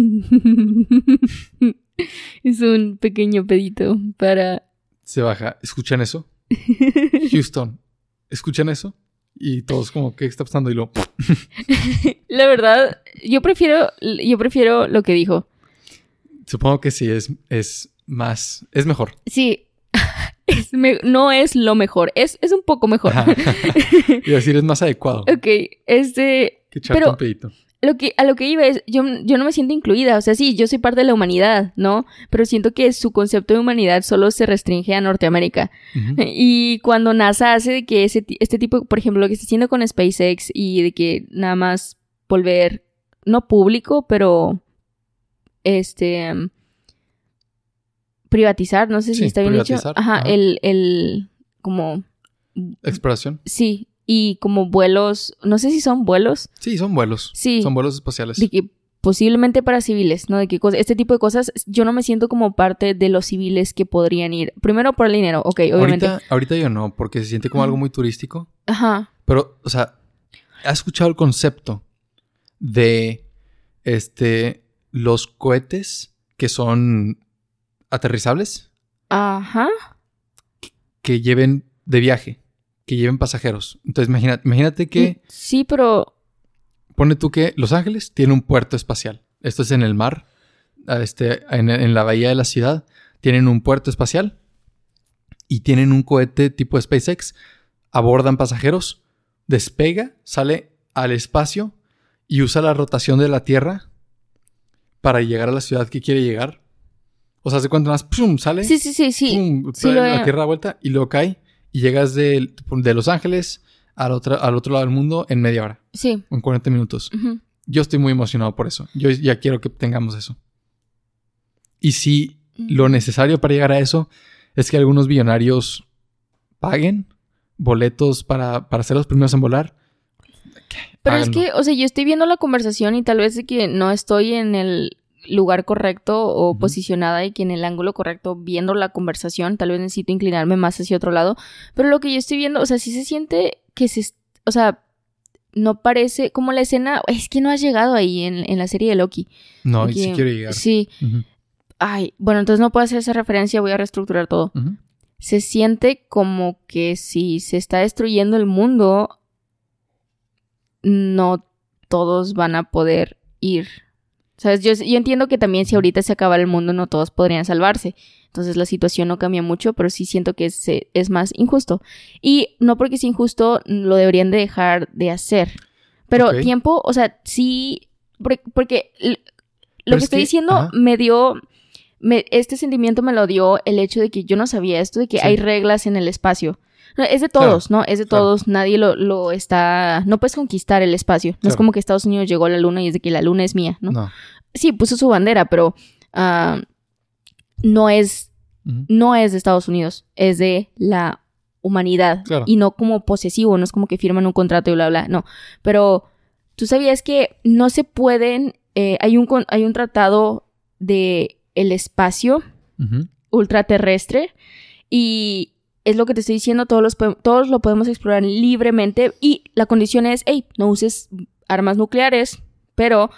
es un pequeño pedito para... Se baja. ¿Escuchan eso? Houston, ¿escuchan eso? Y todos como, ¿qué está pasando? Y lo... La verdad, yo prefiero, yo prefiero lo que dijo. Supongo que sí, es, es más... Es mejor. Sí, es me- no es lo mejor, es, es un poco mejor. Y decir, es más adecuado ok, este... que pero- un pedito. Lo que, a lo que iba es, yo, yo no me siento incluida, o sea, sí, yo soy parte de la humanidad, ¿no? Pero siento que su concepto de humanidad solo se restringe a Norteamérica. Ujú. Y cuando NASA hace de que ese, este tipo, por ejemplo, lo que está haciendo con SpaceX y de que nada más volver, no público, pero este privatizar, no sé si Sí, está bien dicho. privatizar, Ajá, ajá. el, el como Exploración. sí, y como vuelos, no sé si son vuelos. Sí, son vuelos. Sí. Son vuelos espaciales. De que posiblemente para civiles, ¿no? De que este tipo de cosas, yo no me siento como parte de los civiles que podrían ir. Primero por el dinero, ok, obviamente. Ahorita, ahorita yo no, porque se siente como algo muy turístico. Ajá. Pero, o sea, ¿has escuchado el concepto de este los cohetes que son aterrizables? Ajá. Que lleven de viaje, que lleven pasajeros. Entonces, imagínate, imagínate que. Sí, pero. Pone tú que Los Ángeles tiene un puerto espacial. Esto es en el mar, este, en, en la bahía de la ciudad. Tienen un puerto espacial y tienen un cohete tipo SpaceX. Abordan pasajeros, despega, sale al espacio y usa la rotación de la Tierra para llegar a la ciudad que quiere llegar. O sea, ¿se cuánto más? ¡Pum! Sale. Sí, sí, sí, sí. ¡Pum! la Tierra vuelta y luego cae y llegas de, de Los Ángeles al otro, al otro lado del mundo en media hora. Sí. En 40 minutos. Yo estoy muy emocionado por eso. Yo ya quiero que tengamos eso. Y si lo necesario para llegar a eso es que algunos billonarios paguen boletos para, para ser los primeros en volar. Pero es que, o sea, yo estoy viendo la conversación y tal vez de que no estoy en el lugar correcto o posicionada y que en el ángulo correcto viendo la conversación, tal vez necesito inclinarme más hacia otro lado, pero lo que yo estoy viendo, o sea, sí se siente que se, o sea, no parece como la escena, es que no has llegado ahí en, la serie de Loki. No, y sí quiero llegar. Sí. Ay, bueno, entonces no puedo hacer esa referencia, voy a reestructurar todo. Se siente como que si se está destruyendo el mundo, no todos van a poder ir ¿Sabes? Yo, yo entiendo que también si ahorita se acaba el mundo no todos podrían salvarse. Entonces la situación no cambia mucho, pero sí siento que es, es más injusto. Y no porque es injusto lo deberían de dejar de hacer. Pero tiempo, o sea, sí, porque, lo que estoy diciendo me dio, me, este sentimiento me lo dio el hecho de que yo no sabía esto, de que hay reglas en el espacio es de todos, ¿no? Es de todos. Nadie lo, lo, está. No puedes conquistar el espacio. No es como que Estados Unidos llegó a la luna y es de que la luna es mía, ¿no? no. Sí, puso su bandera, pero ah, no es. No es de Estados Unidos. Es de la humanidad. Y no como posesivo. No es como que firman un contrato y bla, bla. No. Pero tú sabías que no se pueden. Eh, hay, un, hay un tratado de el espacio ultraterrestre y es lo que te estoy diciendo, todos, los, todos lo podemos explorar libremente y la condición es, hey, no uses armas nucleares, pero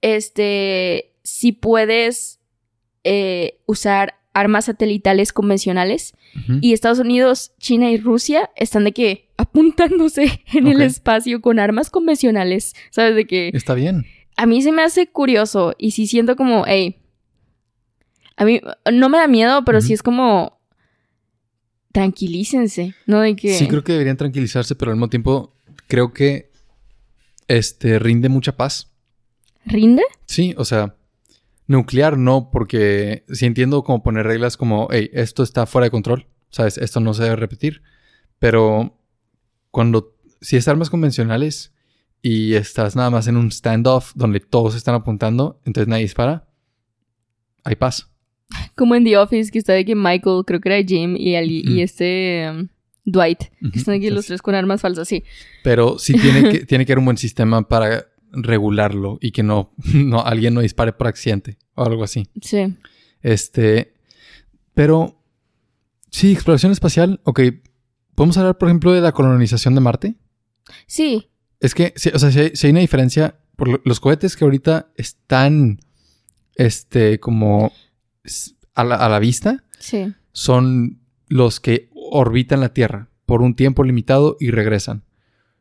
este, si puedes eh, usar armas satelitales convencionales y Estados Unidos, China y Rusia están de que apuntándose en el espacio con armas convencionales, ¿sabes? De que... Está bien. A mí se me hace curioso y si siento como, hey, a mí no me da miedo, pero sí es como, tranquilícense, ¿no? De que... Sí, creo que deberían tranquilizarse, pero al mismo tiempo creo que este rinde mucha paz. ¿Rinde? Sí, o sea, nuclear no, porque si entiendo como poner reglas como, hey, esto está fuera de control, ¿sabes? Esto no se debe repetir, pero cuando, si es armas convencionales y estás nada más en un standoff donde todos están apuntando, entonces nadie dispara, hay paz. Como en The Office, que está de que Michael, creo que era Jim, y, y este um, Dwight, que están aquí los tres con armas falsas, sí. Pero sí tiene que, tiene que haber un buen sistema para regularlo y que no, no alguien no dispare por accidente o algo así. Sí. Este, pero sí, exploración espacial, ok. ¿Podemos hablar, por ejemplo, de la colonización de Marte? Sí. Es que, o sea, si hay, una diferencia, por los cohetes que ahorita están, este, como a la, vista son los que orbitan la Tierra por un tiempo limitado y regresan.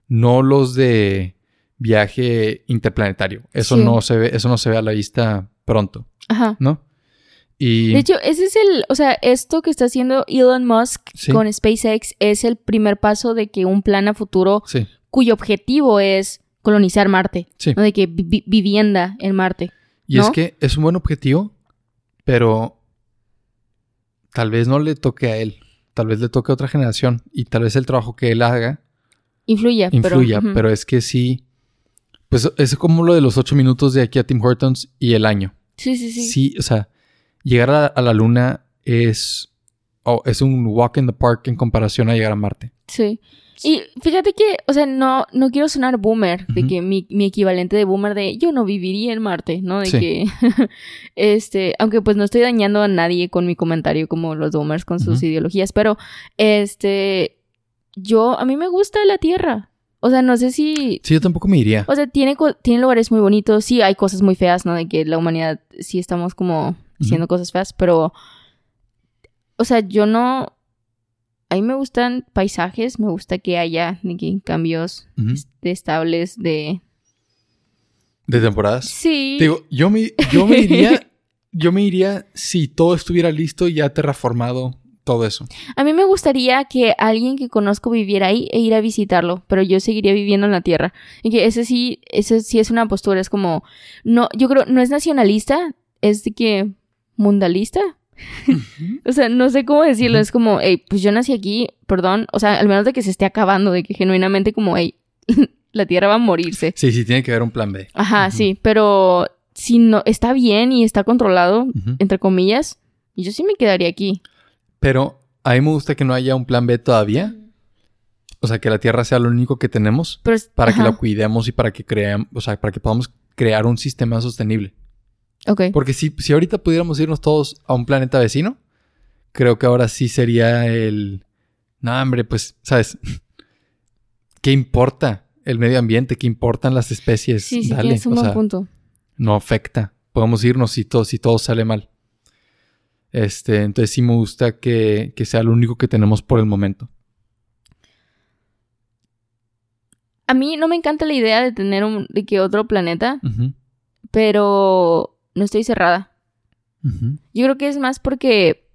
No los de viaje interplanetario. Eso no se ve, eso no se ve a la vista pronto. Ajá. ¿No? Y... De hecho, ese es el, o sea, esto que está haciendo Elon Musk con SpaceX es el primer paso de que un plan a futuro cuyo objetivo es colonizar Marte. De que vivienda en Marte. Y es que es un buen objetivo, pero tal vez no le toque a él, tal vez le toque a otra generación y tal vez el trabajo que él haga influya. Influya, pero, es que sí, pues es como lo de los ocho minutos de aquí a Tim Hortons y el año. Sí, sí, sí. Sí, o sea, llegar a, la luna es, es un walk in the park en comparación a llegar a Marte. Sí. Y fíjate que, o sea, no, no quiero sonar boomer, de que mi, mi, equivalente de boomer de yo no viviría en Marte, ¿no? De que, este, aunque pues no estoy dañando a nadie con mi comentario como los boomers con sus ideologías, pero, este, yo, a mí me gusta la Tierra. O sea, no sé si... Sí, yo tampoco me iría. O sea, tiene, tiene lugares muy bonitos. Sí, hay cosas muy feas, ¿no? De que la humanidad sí estamos como haciendo cosas feas, pero... O sea, yo no... A mí me gustan paisajes, me gusta que haya cambios estables de... ¿De temporadas? Sí. digo, yo me, yo me iría... yo me iría si todo estuviera listo y ya terraformado todo eso. A mí me gustaría que alguien que conozco viviera ahí e ir a visitarlo, pero yo seguiría viviendo en la tierra. Y que ese sí, ese sí es una postura, es como, no, yo creo, no es nacionalista, es de que mundalista. O sea, no sé cómo decirlo, es como, hey, pues yo nací aquí, perdón, o sea, al menos de que se esté acabando, de que genuinamente como, hey, la tierra va a morirse. Sí, sí, tiene que haber un plan B. Ajá, sí, pero si no está bien y está controlado, entre comillas, yo sí me quedaría aquí. Pero a mí me gusta que no haya un plan B todavía. O sea, que la Tierra sea lo único que tenemos para que la cuidemos y para que creamos, o sea, para que podamos crear un sistema sostenible. Ok. Porque si, si ahorita pudiéramos irnos todos a un planeta vecino, creo que ahora sí sería el... No, hombre, pues, ¿sabes? ¿Qué importa el medio ambiente? ¿Qué importan las especies? Sí, sí, Dale. un buen punto. No afecta. Podemos irnos si todo, si todo sale mal. Este, entonces sí me gusta que, sea lo único que tenemos por el momento. A mí no me encanta la idea de tener un, de que otro planeta, pero no estoy cerrada. Yo creo que es más porque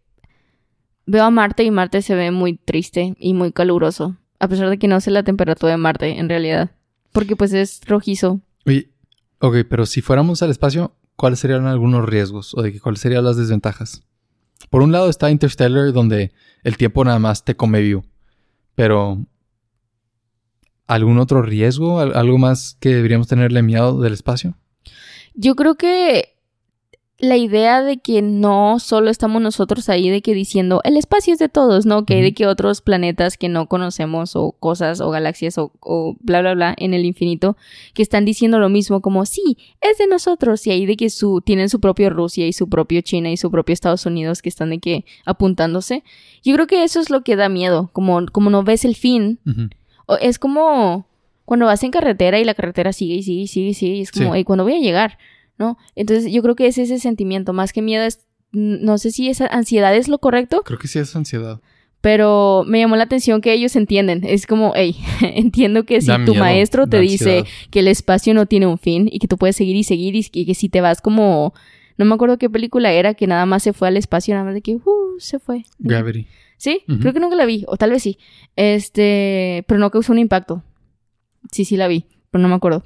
veo a Marte y Marte se ve muy triste y muy caluroso, a pesar de que no sé la temperatura de Marte en realidad, porque pues es rojizo. Oye, ok, pero si fuéramos al espacio, ¿cuáles serían algunos riesgos o de cuáles serían las desventajas? Por un lado está Interstellar, donde el tiempo nada más te come vivo. Pero, ¿algún otro riesgo? ¿Algo más que deberíamos tenerle miedo del espacio? Yo creo que la idea de que no solo estamos nosotros ahí de que diciendo el espacio es de todos, ¿no? Que hay de que otros planetas que no conocemos o cosas o galaxias o, bla bla bla en el infinito que están diciendo lo mismo como sí, es de nosotros y ahí de que su tienen su propio Rusia y su propio China y su propio Estados Unidos que están de que apuntándose. Yo creo que eso es lo que da miedo, como como no ves el fin. o es como cuando vas en carretera y la carretera sigue y sigue y sigue y sigue y es como, ¿y cuándo voy a llegar? ¿No? Entonces yo creo que es ese sentimiento, más que miedo es, no sé si esa ansiedad es lo correcto. Creo que sí es ansiedad. Pero me llamó la atención que ellos entienden. Es como, hey, entiendo que si tu maestro te dice que el espacio no tiene un fin y que tú puedes seguir y seguir y que, si te vas como, no me acuerdo qué película era, que nada más se fue al espacio, nada más de que, uh, se fue. Gravity. Sí, creo que nunca la vi, o tal vez sí. Este, pero no causó un impacto. Sí, sí la vi, pero no me acuerdo.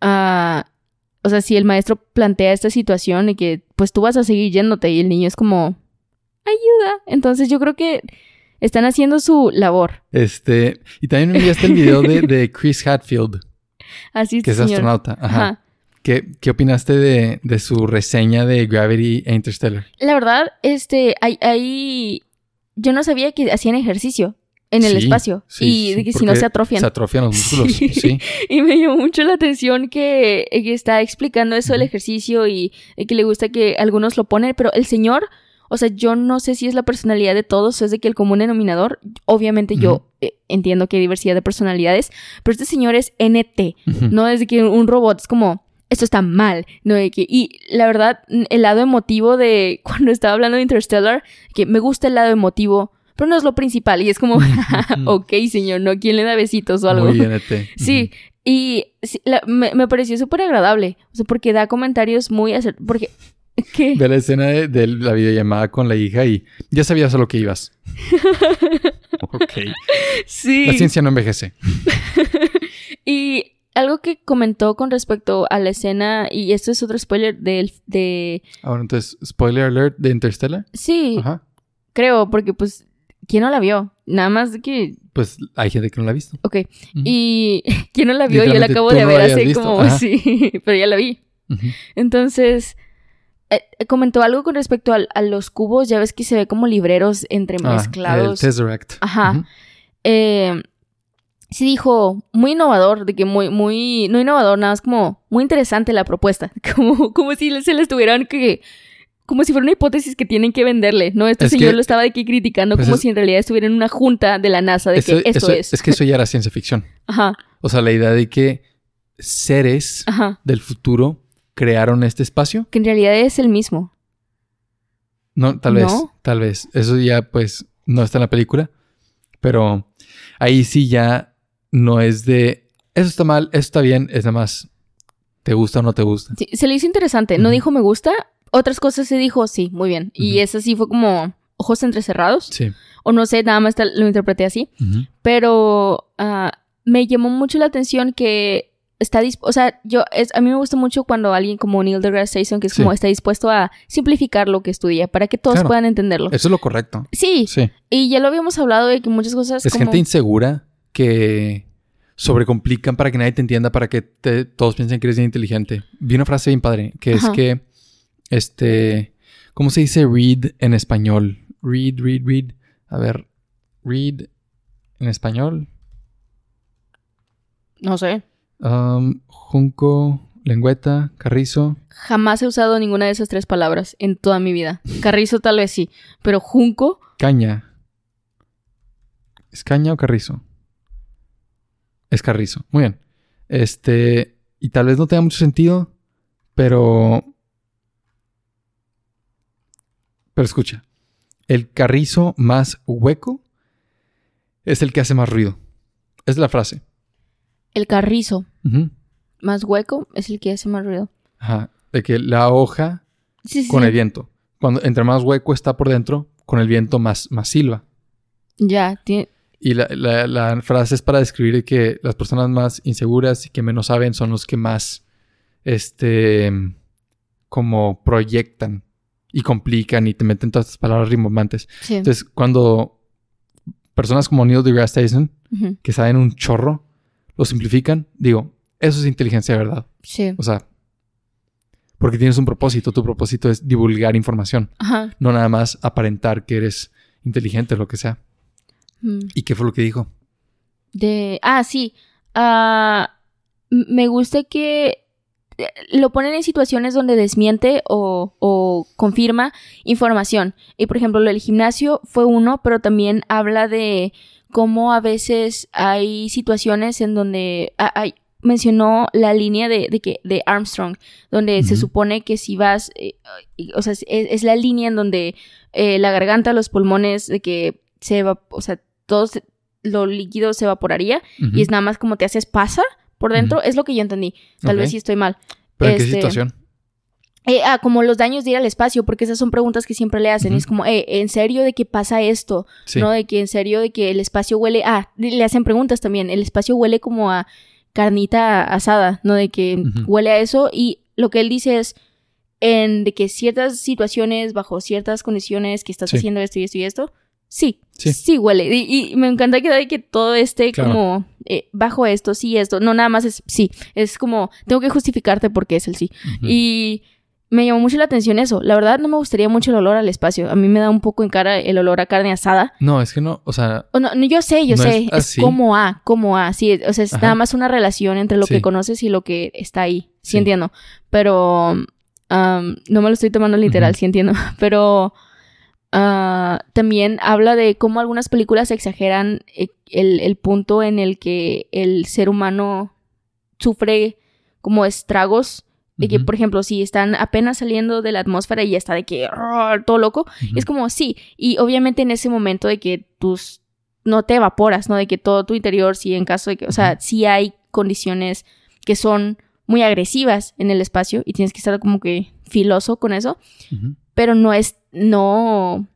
Ah o sea, si el maestro plantea esta situación y que pues tú vas a seguir yéndote y el niño es como, ayuda. Entonces yo creo que están haciendo su labor. Este, y también me enviaste el video de, Chris Hatfield. Así es. Que es astronauta. Ajá. ¿Qué, ¿Qué, opinaste de, de, su reseña de Gravity e Interstellar? La verdad, este, ahí, yo no sabía que hacían ejercicio en el espacio y de que si no se atrofian. Se atrofian los músculos, sí. Y me llamó mucho la atención que, está explicando eso del ejercicio y, que le gusta que algunos lo ponen, pero el señor, o sea, yo no sé si es la personalidad de todos, o es de que el común denominador, obviamente yo eh, entiendo que hay diversidad de personalidades, pero este señor es NT, no es de que un robot es como esto está mal, ¿no? Que, y la verdad, el lado emotivo de cuando estaba hablando de Interstellar, que me gusta el lado emotivo pero no es lo principal. Y es como, ok, señor, ¿no? ¿Quién le da besitos o algo? Muy sí, y me, pareció súper agradable. O sea, porque da comentarios muy... Porque... ¿Qué? De la escena de, la videollamada con la hija y ya sabías a lo que ibas. ok. Sí. La ciencia no envejece. y algo que comentó con respecto a la escena, y esto es otro spoiler del, de... Ahora, entonces, spoiler alert de Interstellar. Sí. Ajá. Creo, porque pues ¿Quién no la vio? Nada más que... Pues hay gente que no la ha visto. Ok. Y ¿quién no la vio? Yo la acabo de ver hace como... Sí, pero ya la vi. Entonces, eh, comentó algo con respecto a, los cubos. Ya ves que se ve como libreros entremezclados. Ah, el Tesseract. Ajá. Eh, sí dijo muy innovador, de que muy, muy, no innovador, nada más como muy interesante la propuesta, como, como si se les tuvieran que, como si fuera una hipótesis que tienen que venderle, ¿no? Este Es señor que- lo estaba de aquí criticando pues como es- si en realidad estuviera en una junta de la NASA de Eso- que esto eso- es. Es que eso ya era ciencia ficción. Ajá, O sea, la idea de que seres ajá. del futuro crearon este espacio. Que en realidad es el mismo. No, tal vez, tal vez. Eso ya, pues, no está en la película. Pero ahí sí ya no es de. Eso está mal, eso está bien, es nada más. ¿Te gusta o no te gusta? Sí, se le hizo interesante. No dijo me gusta. Otras cosas se dijo sí, muy bien. Y esa sí fue como ojos entrecerrados. Sí. O no sé, nada más lo interpreté así. Pero ah, me llamó mucho la atención que está dispuesto. O sea, yo es, a mí me gusta mucho cuando alguien como Neil deGrasse Tyson, que es Sí. como está dispuesto a simplificar lo que estudia para que todos Claro. puedan entenderlo. Eso es lo correcto. Sí, Sí. y ya lo habíamos hablado de que muchas cosas. Es como... gente insegura que sobrecomplican para que nadie te entienda, para que te- todos piensen que eres bien inteligente. Vi una frase bien padre, que es que, este, ¿cómo se dice read en español? Read, read, read. A ver, read en español. No sé. Um, junco, lengüeta, carrizo. Jamás he usado ninguna de esas tres palabras en toda mi vida. Carrizo tal vez sí, pero junco, Caña. ¿Es caña o carrizo? Es carrizo. Muy bien. Este. Y tal vez no tenga mucho sentido, pero. Pero escucha. El carrizo más hueco es el que hace más ruido. Es la frase. el carrizo más hueco es el que hace más ruido. Ajá. De que la hoja Sí, sí. con sí. el viento. Cuando entre más hueco está por dentro, con el viento más, más silba. Ya, tiene- Y la, la- la frase es para describir que las personas más inseguras y que menos saben son los que más, este, como proyectan y complican y te meten todas estas palabras rimbombantes. sí. Entonces, cuando personas como Neil deGrasse Tyson, que saben un chorro, lo simplifican, digo, eso es inteligencia de verdad. sí. O sea, porque tienes un propósito, tu propósito es divulgar información, Ajá. no nada más aparentar que eres inteligente o lo que sea. Mm. ¿Y qué fue lo que dijo? De. Ah, sí. Ah, m- me gusta que lo ponen en situaciones donde desmiente o, o confirma información. Y por ejemplo, lo del gimnasio fue uno, pero también habla de cómo a veces hay situaciones en donde hay- mencionó la línea de, de que de Armstrong, donde se supone que si vas, eh, o sea, es, es la línea en donde eh, la garganta, los pulmones, de que se va, o sea, todo se- lo líquido se evaporaría y es nada más como te haces pasa por dentro, es lo que yo entendí. Tal vez sí estoy mal. ¿Pero en qué este, situación? Eh, ah, como los daños de ir al espacio, porque esas son preguntas que siempre le hacen. es como, eh, ¿en serio de que pasa esto? Sí. ¿No? De que en serio de que el espacio huele. Ah, le hacen preguntas también. El espacio huele como a carnita asada, ¿no? De que huele a eso. Y lo que él dice es. En de que ciertas situaciones, bajo ciertas condiciones, que estás Sí. haciendo esto y esto y esto, sí, Sí. sí, huele. Y, y me encanta que, de que todo esté Claro. como eh, bajo esto, sí, esto. No, nada más es sí. Es como, tengo que justificarte porque es el sí. Y me llamó mucho la atención eso. La verdad no me gustaría mucho el olor al espacio. A mí me da un poco en cara el olor a carne asada. No, es que no, o sea, O no, no, yo sé, yo No sé. es como a, como a. Sí, o sea, es Ajá. nada más una relación entre lo Sí. que conoces y lo que está ahí. Sí, Sí. entiendo. Pero um, no me lo estoy tomando literal, sí entiendo. Pero ah, también habla de cómo algunas películas exageran eh, el, el punto en el que el ser humano sufre como estragos. De que, por ejemplo, si están apenas saliendo de la atmósfera y ya está de que "Arr", todo loco, es como sí, y obviamente en ese momento de que tus no te evaporas, ¿no? De que todo tu interior, sí, en caso de que, o sea, sí hay condiciones que son muy agresivas en el espacio y tienes que estar como que filoso con eso, pero no es, no,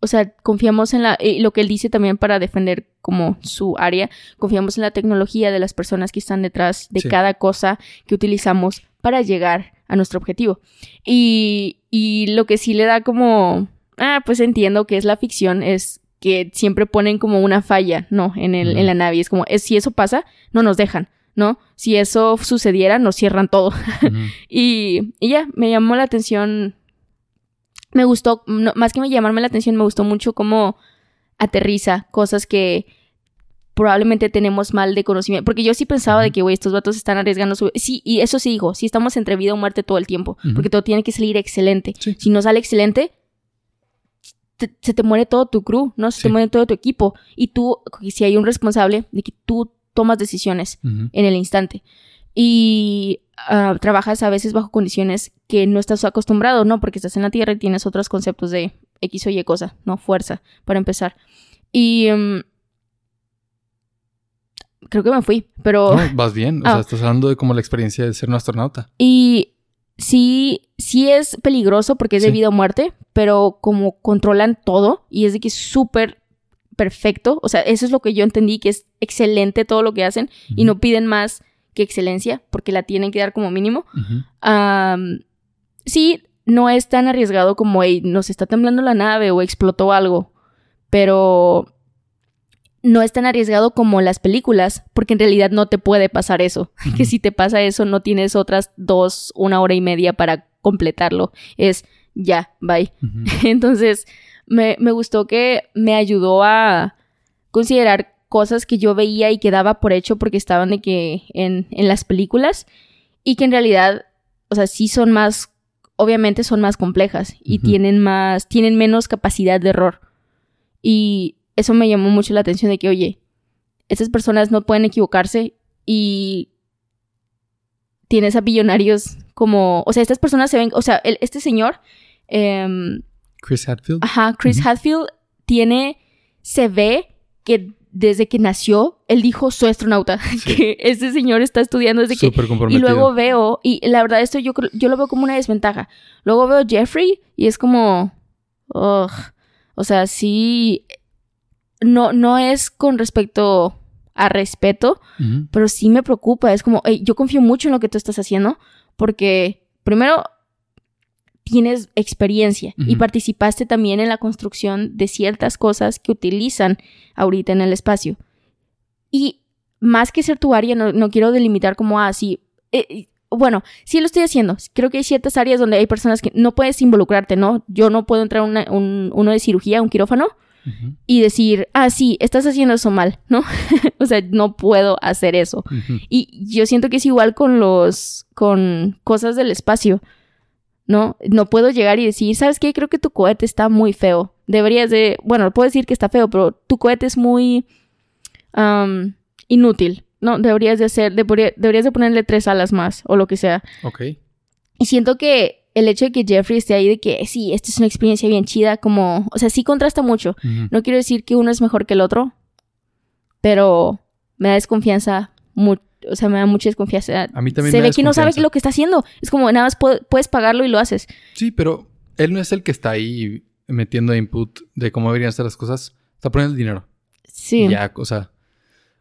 o sea, confiamos en la, y lo que él dice también para defender como su área, confiamos en la tecnología de las personas que están detrás de Sí. cada cosa que utilizamos para llegar a nuestro objetivo. Y, y lo que sí le da como, ah, pues entiendo que es la ficción, es que siempre ponen como una falla, ¿no? En, el, en la nave. Es como, es, si eso pasa, no nos dejan, ¿no? Si eso sucediera, nos cierran todo. Ujú. Y, y ya, me llamó la atención. Me gustó, no, más que me llamarme la atención, me gustó mucho cómo aterriza cosas que probablemente tenemos mal de conocimiento. Porque yo sí pensaba de que, güey, estos vatos están arriesgando su... Sí, y eso sí digo, sí estamos entre vida o muerte todo el tiempo, porque todo tiene que salir excelente. Si no sale excelente, se te muere todo tu crew, ¿no? Se te muere todo tu equipo. Y tú, si hay un responsable de que tú tomas decisiones en el instante. Y ah, trabajas a veces bajo condiciones que no estás acostumbrado, ¿no? Porque estás en la Tierra y tienes otros conceptos de X o Y cosa, ¿no? Fuerza, para empezar. Y... Mm, creo que me fui, pero... No, vas bien. O sea, ah. estás hablando de como la experiencia de ser un astronauta. Y sí, sí es peligroso porque es de vida o muerte, pero como controlan todo y es de que es súper perfecto, o sea, eso es lo que yo entendí, que es excelente todo lo que hacen y no piden más que excelencia porque la tienen que dar como mínimo. sí, no es tan arriesgado como, hey, nos está temblando la nave o explotó algo, pero no es tan arriesgado como las películas, porque en realidad no te puede pasar eso. Que si te pasa eso, no tienes otras dos, una hora y media para completarlo. Es ya, bye. Entonces, me, me, gustó que me ayudó a considerar cosas que yo veía y que daba por hecho porque estaban de que en, en las películas y que en realidad, o sea, sí son más, obviamente son más complejas y tienen más, tienen menos capacidad de error. Y eso me llamó mucho la atención de que, oye, estas personas no pueden equivocarse y tienes a billonarios como, o sea, estas personas se ven, o sea, este señor... Em, Chris Hadfield. Ajá, Chris Hadfield tiene, se ve que desde que nació, él dijo soy astronauta, que este señor está estudiando desde que... Y luego veo, y la verdad esto yo, yo lo veo como una desventaja. Luego veo a Jeffrey y es como... o sea, sí, no, no es con respecto a respeto, pero sí me preocupa. Es como, yo confío mucho en lo que tú estás haciendo, porque primero tienes experiencia y participaste también en la construcción de ciertas cosas que utilizan ahorita en el espacio. Y más que ser tu área, no, quiero delimitar como así. Ah, eh, bueno, sí lo estoy haciendo. Creo que hay ciertas áreas donde hay personas que no puedes involucrarte, ¿no? Yo no puedo entrar a un, uno de cirugía, un quirófano, y decir, ah, sí, estás haciendo eso mal, ¿no? o sea, no puedo hacer eso. Y yo siento que es igual con los, con cosas del espacio, ¿no? No puedo llegar y decir, ¿sabes qué? Creo que tu cohete está muy feo. Deberías de, bueno, puedo decir que está feo, pero tu cohete es muy inútil, ¿no? Deberías de hacer, deberías de ponerle tres alas más o lo que sea. Ok. Y siento que el hecho de que Jeffrey esté ahí de que sí, esta es una experiencia bien chida, como, o sea, sí contrasta mucho. No quiero decir que uno es mejor que el otro, pero me da desconfianza, o sea, me da mucha desconfianza. A mí también Se ve que no sabe lo que está haciendo. Es como, nada más puedes pagarlo y lo haces. Sí, pero él no es el que está ahí metiendo input de cómo deberían ser las cosas. Está poniendo el dinero. Sí. Ya, o sea,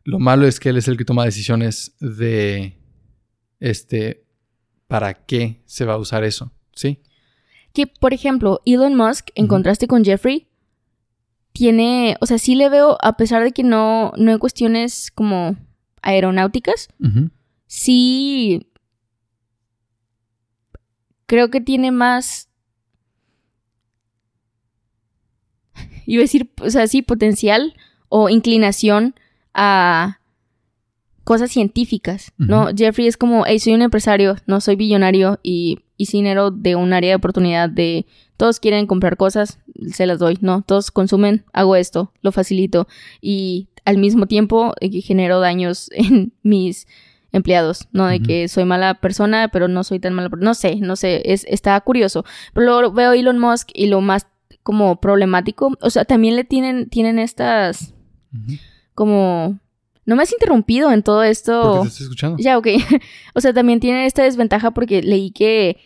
lo malo es que él es el que toma decisiones de, este, para qué se va a usar eso. Sí. Que, por ejemplo, Elon Musk, en contraste con Jeffrey, tiene, o sea, sí le veo, a pesar de que no, no hay cuestiones como aeronáuticas, sí creo que tiene más, iba a decir, o sea, sí, potencial o inclinación a cosas científicas, ¿no? Jeffrey es como, hey, soy un empresario, no soy billonario y y dinero de un área de oportunidad de todos quieren comprar cosas, se las doy, ¿no? Todos consumen, hago esto, lo facilito y al mismo tiempo eh, genero daños en mis empleados, ¿no? De que soy mala persona, pero no soy tan mala persona. No sé, no sé, es, está curioso. Pero luego veo Elon Musk y lo más como problemático, o sea, también le tienen, tienen estas como no me has interrumpido en todo esto. Porque te estoy escuchando. Ya, ok. o sea, también tiene esta desventaja porque leí que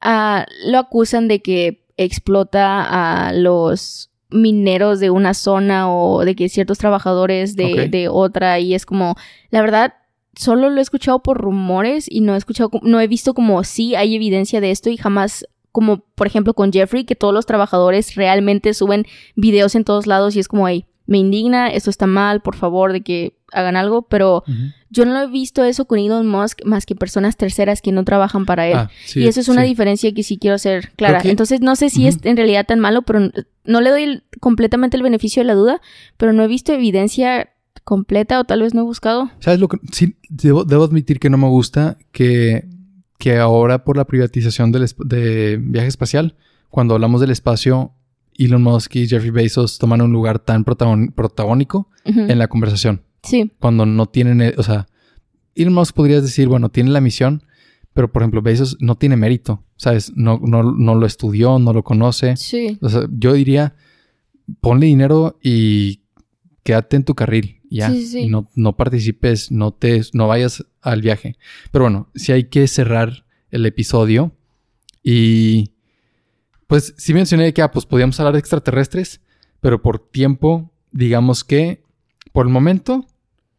ah, lo acusan de que explota a los mineros de una zona o de que ciertos trabajadores de, de otra y es como, la verdad, solo lo he escuchado por rumores y no he escuchado, no he visto como sí hay evidencia de esto y jamás como por ejemplo con Jeffrey, que todos los trabajadores realmente suben videos en todos lados y es como, hey, me indigna, esto está mal, por favor, de que hagan algo, pero yo no he visto eso con Elon Musk más que personas terceras que no trabajan para él. Ah, y eso es una diferencia que sí quiero hacer clara. Entonces no sé si es en realidad tan malo, pero no le doy completamente el beneficio de la duda, pero no he visto evidencia completa o tal vez no he buscado. ¿Sabes lo que sí debo, debo admitir que no me gusta que, que ahora por la privatización del de viaje espacial, cuando hablamos del espacio, Elon Musk y Jeffrey Bezos toman un lugar tan protagónico en la conversación. Sí, Cuando no tienen, eh, o sea, Elon Musk podrías decir, bueno, tiene la misión, pero por ejemplo, Bezos no tiene mérito, ¿sabes? No, no, no lo estudió, no lo conoce. sí. O sea, yo diría, ponle dinero y quédate en tu carril, ya. Sí, sí. Y no, no participes, no te, no vayas al viaje. Pero bueno, sí hay que cerrar el episodio. Y pues sí mencioné que ah, pues podíamos hablar de extraterrestres, pero por tiempo, digamos que por el momento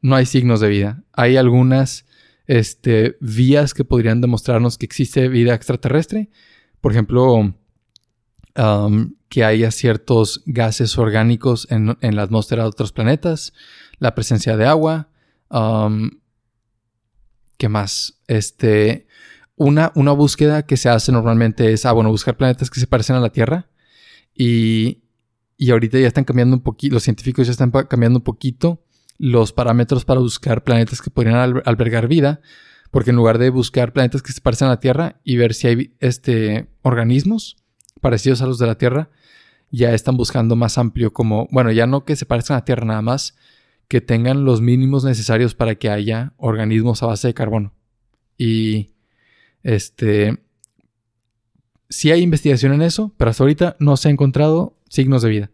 no hay signos de vida. Hay algunas este, vías que podrían demostrarnos que existe vida extraterrestre. Por ejemplo, um, que haya ciertos gases orgánicos en, la atmósfera de otros planetas, la presencia de agua. um, ¿Qué más? Este, una, una búsqueda que se hace normalmente es, ah, bueno, buscar planetas que se parecen a la Tierra. Y, y ahorita ya están cambiando un poquito, los científicos ya están cambiando un poquito los parámetros para buscar planetas que podrían al- albergar vida. Porque en lugar de buscar planetas que se parecen a la Tierra y ver si hay este, organismos parecidos a los de la Tierra, ya están buscando más amplio como, bueno, ya no que se parezcan a la Tierra nada más, que tengan los mínimos necesarios para que haya organismos a base de carbono. Y este, sí hay investigación en eso, pero hasta ahorita no se ha encontrado signos de vida.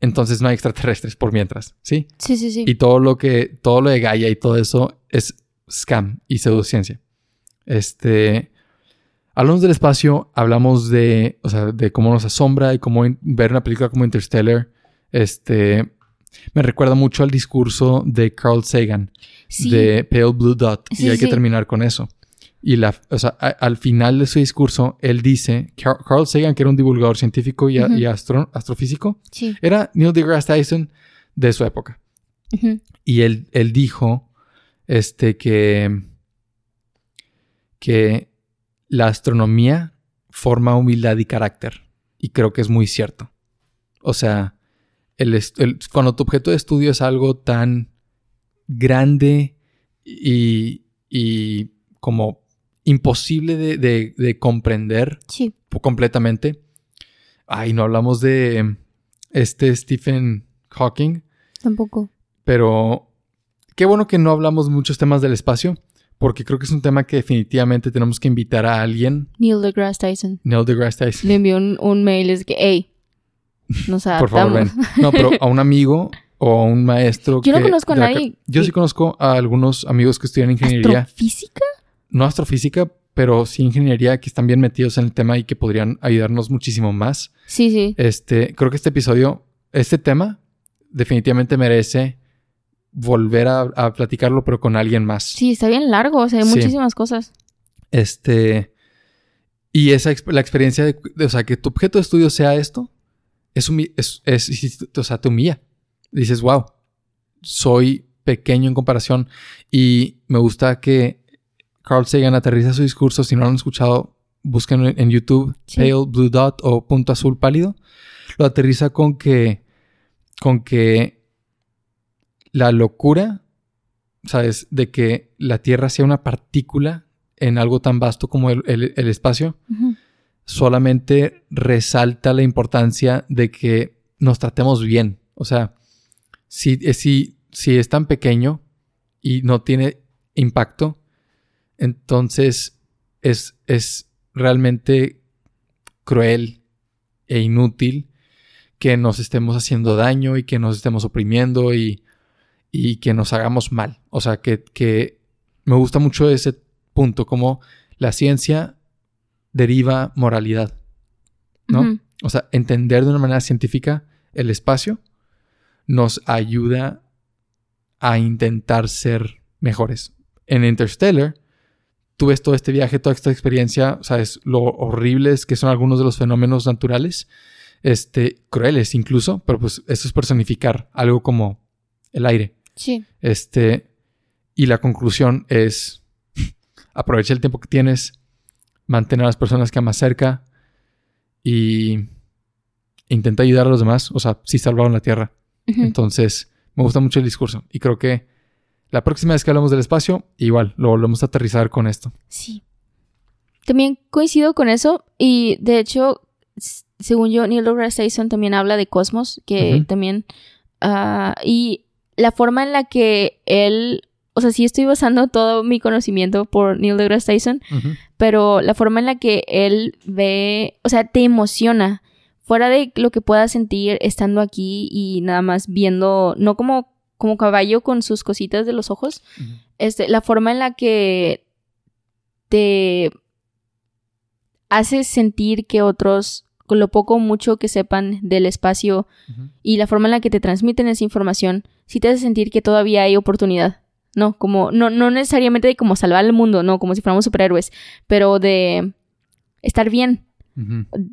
Entonces no hay extraterrestres por mientras, ¿sí? Sí, sí, sí. Y todo lo que, todo lo de Gaia y todo eso es scam y pseudociencia. Este, hablamos del espacio, hablamos de, o sea, de cómo nos asombra y cómo ver una película como Interstellar. Este, me recuerda mucho al discurso de Carl Sagan Sí. de Pale Blue Dot Sí, y hay que terminar con eso. Y la, o sea, a- al final de su discurso, él dice, Car- Carl Sagan, que era un divulgador científico y, a- Ujú. y astro- astrofísico, Sí. era Neil deGrasse Tyson de su época. Y él, él dijo este, que, que la astronomía forma humildad y carácter. Y creo que es muy cierto. O sea, el- cuando tu objeto de estudio es algo tan grande y, y como imposible de, de- de comprender Sí. completamente. Ay, no hablamos de este Stephen Hawking. Tampoco. Pero qué bueno que no hablamos muchos temas del espacio, porque creo que es un tema que definitivamente tenemos que invitar a alguien. Neil deGrasse Tyson. Neil deGrasse Tyson. Le envió un, un mail, es que, hey, nos Por favor, ven. adaptamos. No, pero a un amigo o a un maestro. Yo no que- conozco a nadie Yo sí conozco a algunos amigos que estudian ingeniería. ¿Astrofísica? No astrofísica, pero sí ingeniería que están bien metidos en el tema y que podrían ayudarnos muchísimo más. Sí, sí. Este, creo que este episodio, este tema, definitivamente merece volver a, a platicarlo, pero con alguien más. Sí, está bien largo, o sea, hay Sí. muchísimas cosas. Este. Y esa la experiencia de, de- o sea, que tu objeto de estudio sea esto, es, humi- es, es- o sea, te humilla. Dices, wow, soy pequeño en comparación. Y me gusta que Carl Sagan aterriza su discurso. Si no lo han escuchado, busquen en, YouTube Sí. Pale Blue Dot o Punto Azul Pálido. Lo aterriza con que, con que la locura, ¿sabes? De que la Tierra sea una partícula en algo tan vasto como el, el- el espacio, solamente resalta la importancia de que nos tratemos bien. O sea, si, si, si es tan pequeño y no tiene impacto, entonces es, es realmente cruel e inútil que nos estemos haciendo daño y que nos estemos oprimiendo y, y que nos hagamos mal. O sea, que, que me gusta mucho ese punto, como la ciencia deriva moralidad, ¿no? O sea, entender de una manera científica el espacio nos ayuda a intentar ser mejores. En Interstellar, tú ves todo este viaje, toda esta experiencia, sabes lo horribles que son algunos de los fenómenos naturales, este, crueles incluso, pero pues eso es personificar algo como el aire. Sí. Este, y la conclusión es aprovecha el tiempo que tienes, mantén a las personas que amas cerca y intenta ayudar a los demás. O sea, sí salvaron la tierra. Entonces, Me gusta mucho el discurso. Y creo que la próxima vez que hablamos del espacio, igual, lo volvemos a aterrizar con esto. Sí. También coincido con eso. Y de hecho, según yo, Neil deGrasse Tyson también habla de cosmos, que también... Ah, y la forma en la que él o sea, sí estoy basando todo mi conocimiento por Neil deGrasse Tyson, pero la forma en la que él ve, o sea, te emociona, fuera de lo que puedas sentir estando aquí y nada más viendo, no como, como caballo con sus cositas de los ojos, este, la forma en la que te hace sentir que otros con lo poco o mucho que sepan del espacio y la forma en la que te transmiten esa información, sí te hace sentir que todavía hay oportunidad. No, como, no, no necesariamente de como salvar el mundo, no, como si fuéramos superhéroes, pero de estar bien.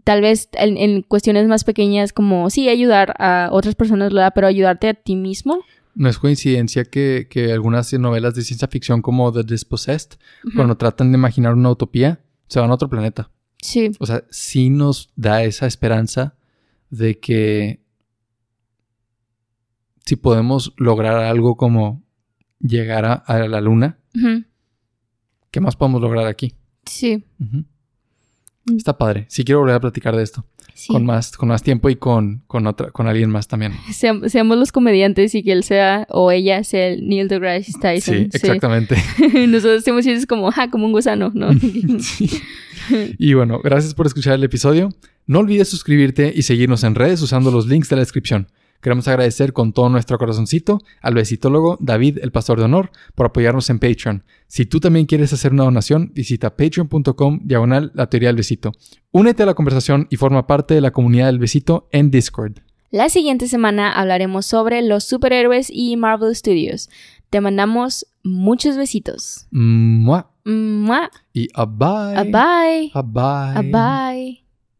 Tal vez en, cuestiones más pequeñas como, sí, ayudar a otras personas, pero ayudarte a ti mismo. No es coincidencia que, algunas novelas de ciencia ficción como The Dispossessed, cuando tratan de imaginar una utopía, se van a otro planeta. Sí. O sea, sí nos da esa esperanza de que si podemos lograr algo como llegar a, la luna, ¿qué más podemos lograr aquí? Sí. Está padre. Sí quiero volver a platicar de esto. Con, más, con más tiempo y con, con, otra, con alguien más también. seamos los comediantes y que él sea o ella sea el Neil deGrasse Tyson. Sí, exactamente. Nosotros estamos es como, ja, como un gusano, ¿no? sí. Y bueno, gracias por escuchar el episodio. No olvides suscribirte y seguirnos en redes usando los links de la descripción. Queremos agradecer con todo nuestro corazoncito al besitólogo David, el pastor de honor, por apoyarnos en Patreon. Si tú también quieres hacer una donación, visita patreon.com diagonal la teoría del besito. Únete a la conversación y forma parte de la comunidad del besito en Discord. La siguiente semana hablaremos sobre los superhéroes y Marvel Studios. Te mandamos muchos besitos. Mua. Mua. Y a bye. A bye. A bye. A bye.